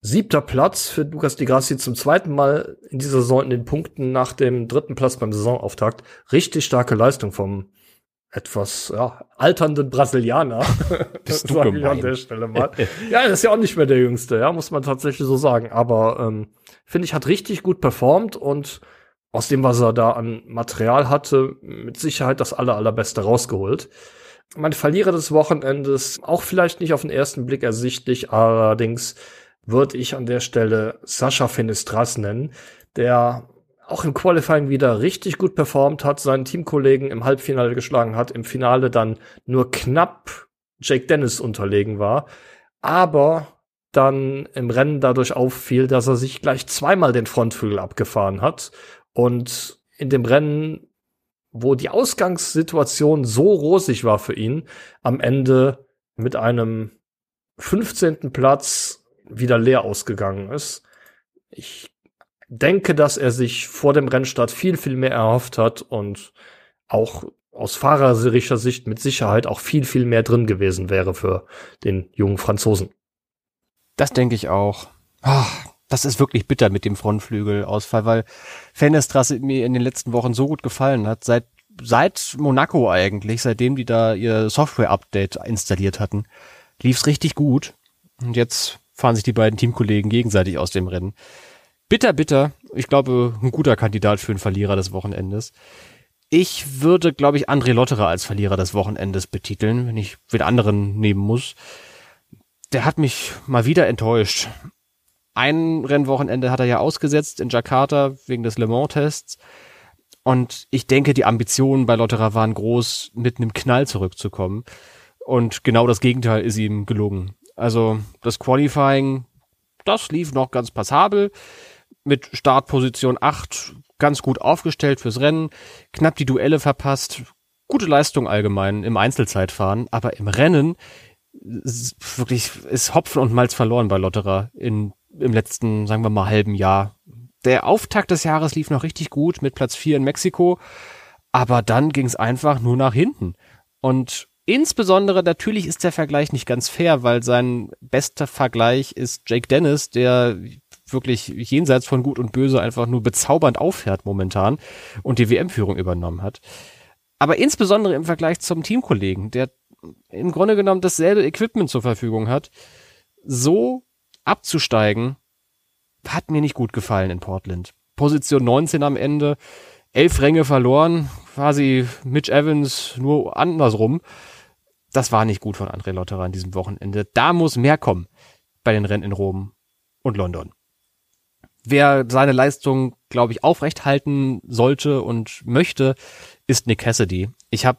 siebter Platz für Lukas Di Grassi zum zweiten Mal in dieser Saison in den Punkten nach dem dritten Platz beim Saisonauftakt. Richtig starke Leistung vom etwas ja, alternden Brasilianer. Bist du gemein. an der Stelle mal. ja, das ist ja auch nicht mehr der Jüngste, ja, muss man tatsächlich so sagen. Aber ähm, finde ich, hat richtig gut performt und aus dem, was er da an Material hatte, mit Sicherheit das aller, allerbeste rausgeholt. Mein Verlierer des Wochenendes, auch vielleicht nicht auf den ersten Blick ersichtlich, allerdings würde ich an der Stelle Sascha Finistras nennen, der auch im Qualifying wieder richtig gut performt hat, seinen Teamkollegen im Halbfinale geschlagen hat, im Finale dann nur knapp Jake Dennis unterlegen war, aber dann im Rennen dadurch auffiel, dass er sich gleich zweimal den Frontflügel abgefahren hat und in dem Rennen, wo die Ausgangssituation so rosig war für ihn, am Ende mit einem 15. Platz wieder leer ausgegangen ist. Ich denke, dass er sich vor dem Rennstart viel, viel mehr erhofft hat und auch aus fahrerischer Sicht mit Sicherheit auch viel, viel mehr drin gewesen wäre für den jungen Franzosen. Das denke ich auch. Ach, das ist wirklich bitter mit dem Frontflügelausfall, weil Fenestrasse mir in den letzten Wochen so gut gefallen hat, seit seit Monaco eigentlich, seitdem die da ihr Software-Update installiert hatten, lief's richtig gut. Und jetzt fahren sich die beiden Teamkollegen gegenseitig aus dem Rennen. Bitter, bitter. Ich glaube, ein guter Kandidat für einen Verlierer des Wochenendes. Ich würde, glaube ich, André Lotterer als Verlierer des Wochenendes betiteln, wenn ich wieder anderen nehmen muss. Der hat mich mal wieder enttäuscht ein Rennwochenende hat er ja ausgesetzt in Jakarta wegen des Le Mans-Tests. Und ich denke, die Ambitionen bei Lotterer waren groß, mit einem Knall zurückzukommen. Und genau das Gegenteil ist ihm gelungen. Also das Qualifying, das lief noch ganz passabel. Mit Startposition 8 ganz gut aufgestellt fürs Rennen. Knapp die Duelle verpasst. Gute Leistung allgemein im Einzelzeitfahren. Aber im Rennen wirklich ist Hopfen und Malz verloren bei Lotterer in im letzten, sagen wir mal, halben Jahr. Der Auftakt des Jahres lief noch richtig gut mit Platz 4 in Mexiko, aber dann ging es einfach nur nach hinten. Und insbesondere natürlich ist der Vergleich nicht ganz fair, weil sein bester Vergleich ist Jake Dennis, der wirklich jenseits von Gut und Böse einfach nur bezaubernd auffährt momentan und die WM-Führung übernommen hat. Aber insbesondere im Vergleich zum Teamkollegen, der im Grunde genommen dasselbe Equipment zur Verfügung hat, so abzusteigen, hat mir nicht gut gefallen in Portland. Position 19 am Ende, elf Ränge verloren, quasi Mitch Evans nur andersrum. Das war nicht gut von André Lotterer an diesem Wochenende. Da muss mehr kommen bei den Rennen in Rom und London. wer seine Leistung, glaube ich, aufrechthalten sollte und möchte, ist Nick Cassidy. Ich habe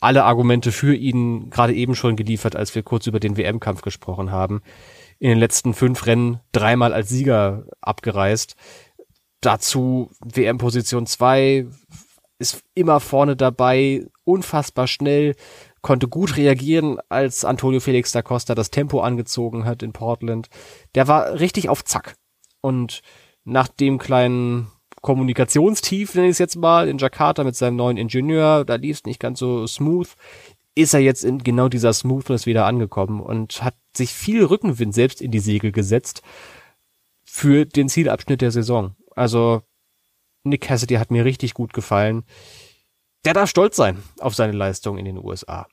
alle Argumente für ihn gerade eben schon geliefert, als wir kurz über den WM-Kampf gesprochen haben. In den letzten fünf Rennen dreimal als Sieger abgereist. Dazu WM-Position zwei ist immer vorne dabei, unfassbar schnell, konnte gut reagieren, als Antonio Felix da Costa das Tempo angezogen hat in Portland. Der war richtig auf Zack. Und nach dem kleinen Kommunikationstief, nenne ich es jetzt mal, in Jakarta mit seinem neuen Ingenieur, da lief es nicht ganz so smooth, ist er jetzt in genau dieser Smoothness wieder angekommen und hat sich viel Rückenwind selbst in die Segel gesetzt für den Zielabschnitt der Saison. Also Nick Cassidy hat mir richtig gut gefallen. Der darf stolz sein auf seine Leistung in den USA.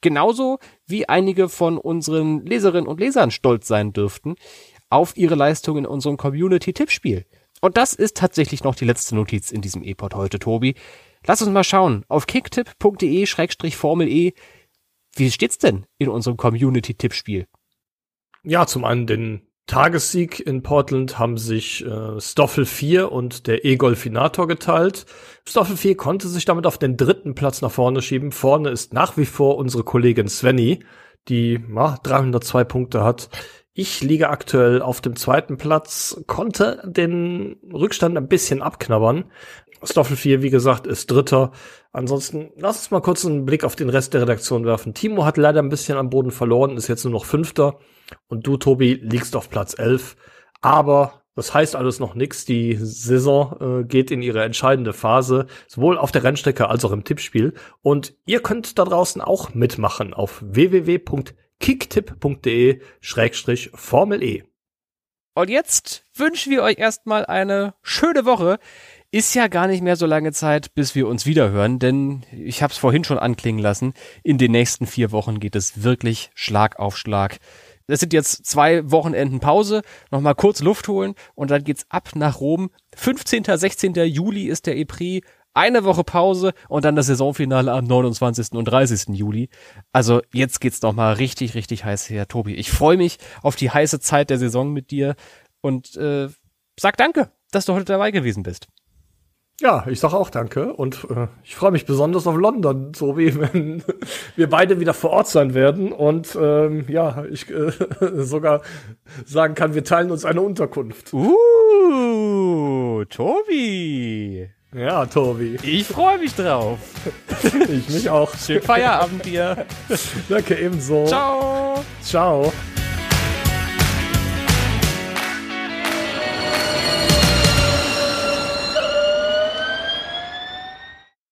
Genauso wie einige von unseren Leserinnen und Lesern stolz sein dürften auf ihre Leistung in unserem Community-Tippspiel. Und das ist tatsächlich noch die letzte Notiz in diesem E-Pod heute, Tobi. Lass uns mal schauen. Auf kicktipp.de-formel E. Wie steht's denn in unserem Community-Tippspiel? Ja, zum einen den Tagessieg in Portland haben sich äh, Stoffel 4 und der E-Golfinator geteilt. Stoffel 4 konnte sich damit auf den dritten Platz nach vorne schieben. Vorne ist nach wie vor unsere Kollegin Svenny, die ja, 302 Punkte hat. Ich liege aktuell auf dem zweiten Platz, konnte den Rückstand ein bisschen abknabbern. Stoffel 4, wie gesagt, ist Dritter. Ansonsten, lass uns mal kurz einen Blick auf den Rest der Redaktion werfen. Timo hat leider ein bisschen am Boden verloren, ist jetzt nur noch Fünfter. Und du, Tobi, liegst auf Platz 11. Aber das heißt alles noch nichts. Die Saison äh, geht in ihre entscheidende Phase, sowohl auf der Rennstrecke als auch im Tippspiel. Und ihr könnt da draußen auch mitmachen auf www.kicktipp.de-formel E. Und jetzt wünschen wir euch erstmal eine schöne Woche. Ist ja gar nicht mehr so lange Zeit, bis wir uns wiederhören, denn ich habe es vorhin schon anklingen lassen. In den nächsten vier Wochen geht es wirklich Schlag auf Schlag. Es sind jetzt zwei Wochenenden Pause, nochmal kurz Luft holen und dann geht's ab nach Rom. 15. 16. Juli ist der E-Prix, eine Woche Pause und dann das Saisonfinale am 29. und 30. Juli. Also jetzt geht's nochmal richtig, richtig heiß her, Tobi. Ich freue mich auf die heiße Zeit der Saison mit dir und äh, sag danke, dass du heute dabei gewesen bist. Ja, ich sage auch danke und äh, ich freue mich besonders auf London, so wie wenn wir beide wieder vor Ort sein werden und ähm, ja, ich äh, sogar sagen kann, wir teilen uns eine Unterkunft. Uh, Tobi. Ja, Tobi. Ich freue mich drauf. ich mich auch. Schönen Feierabend dir. Danke ebenso. Ciao. Ciao.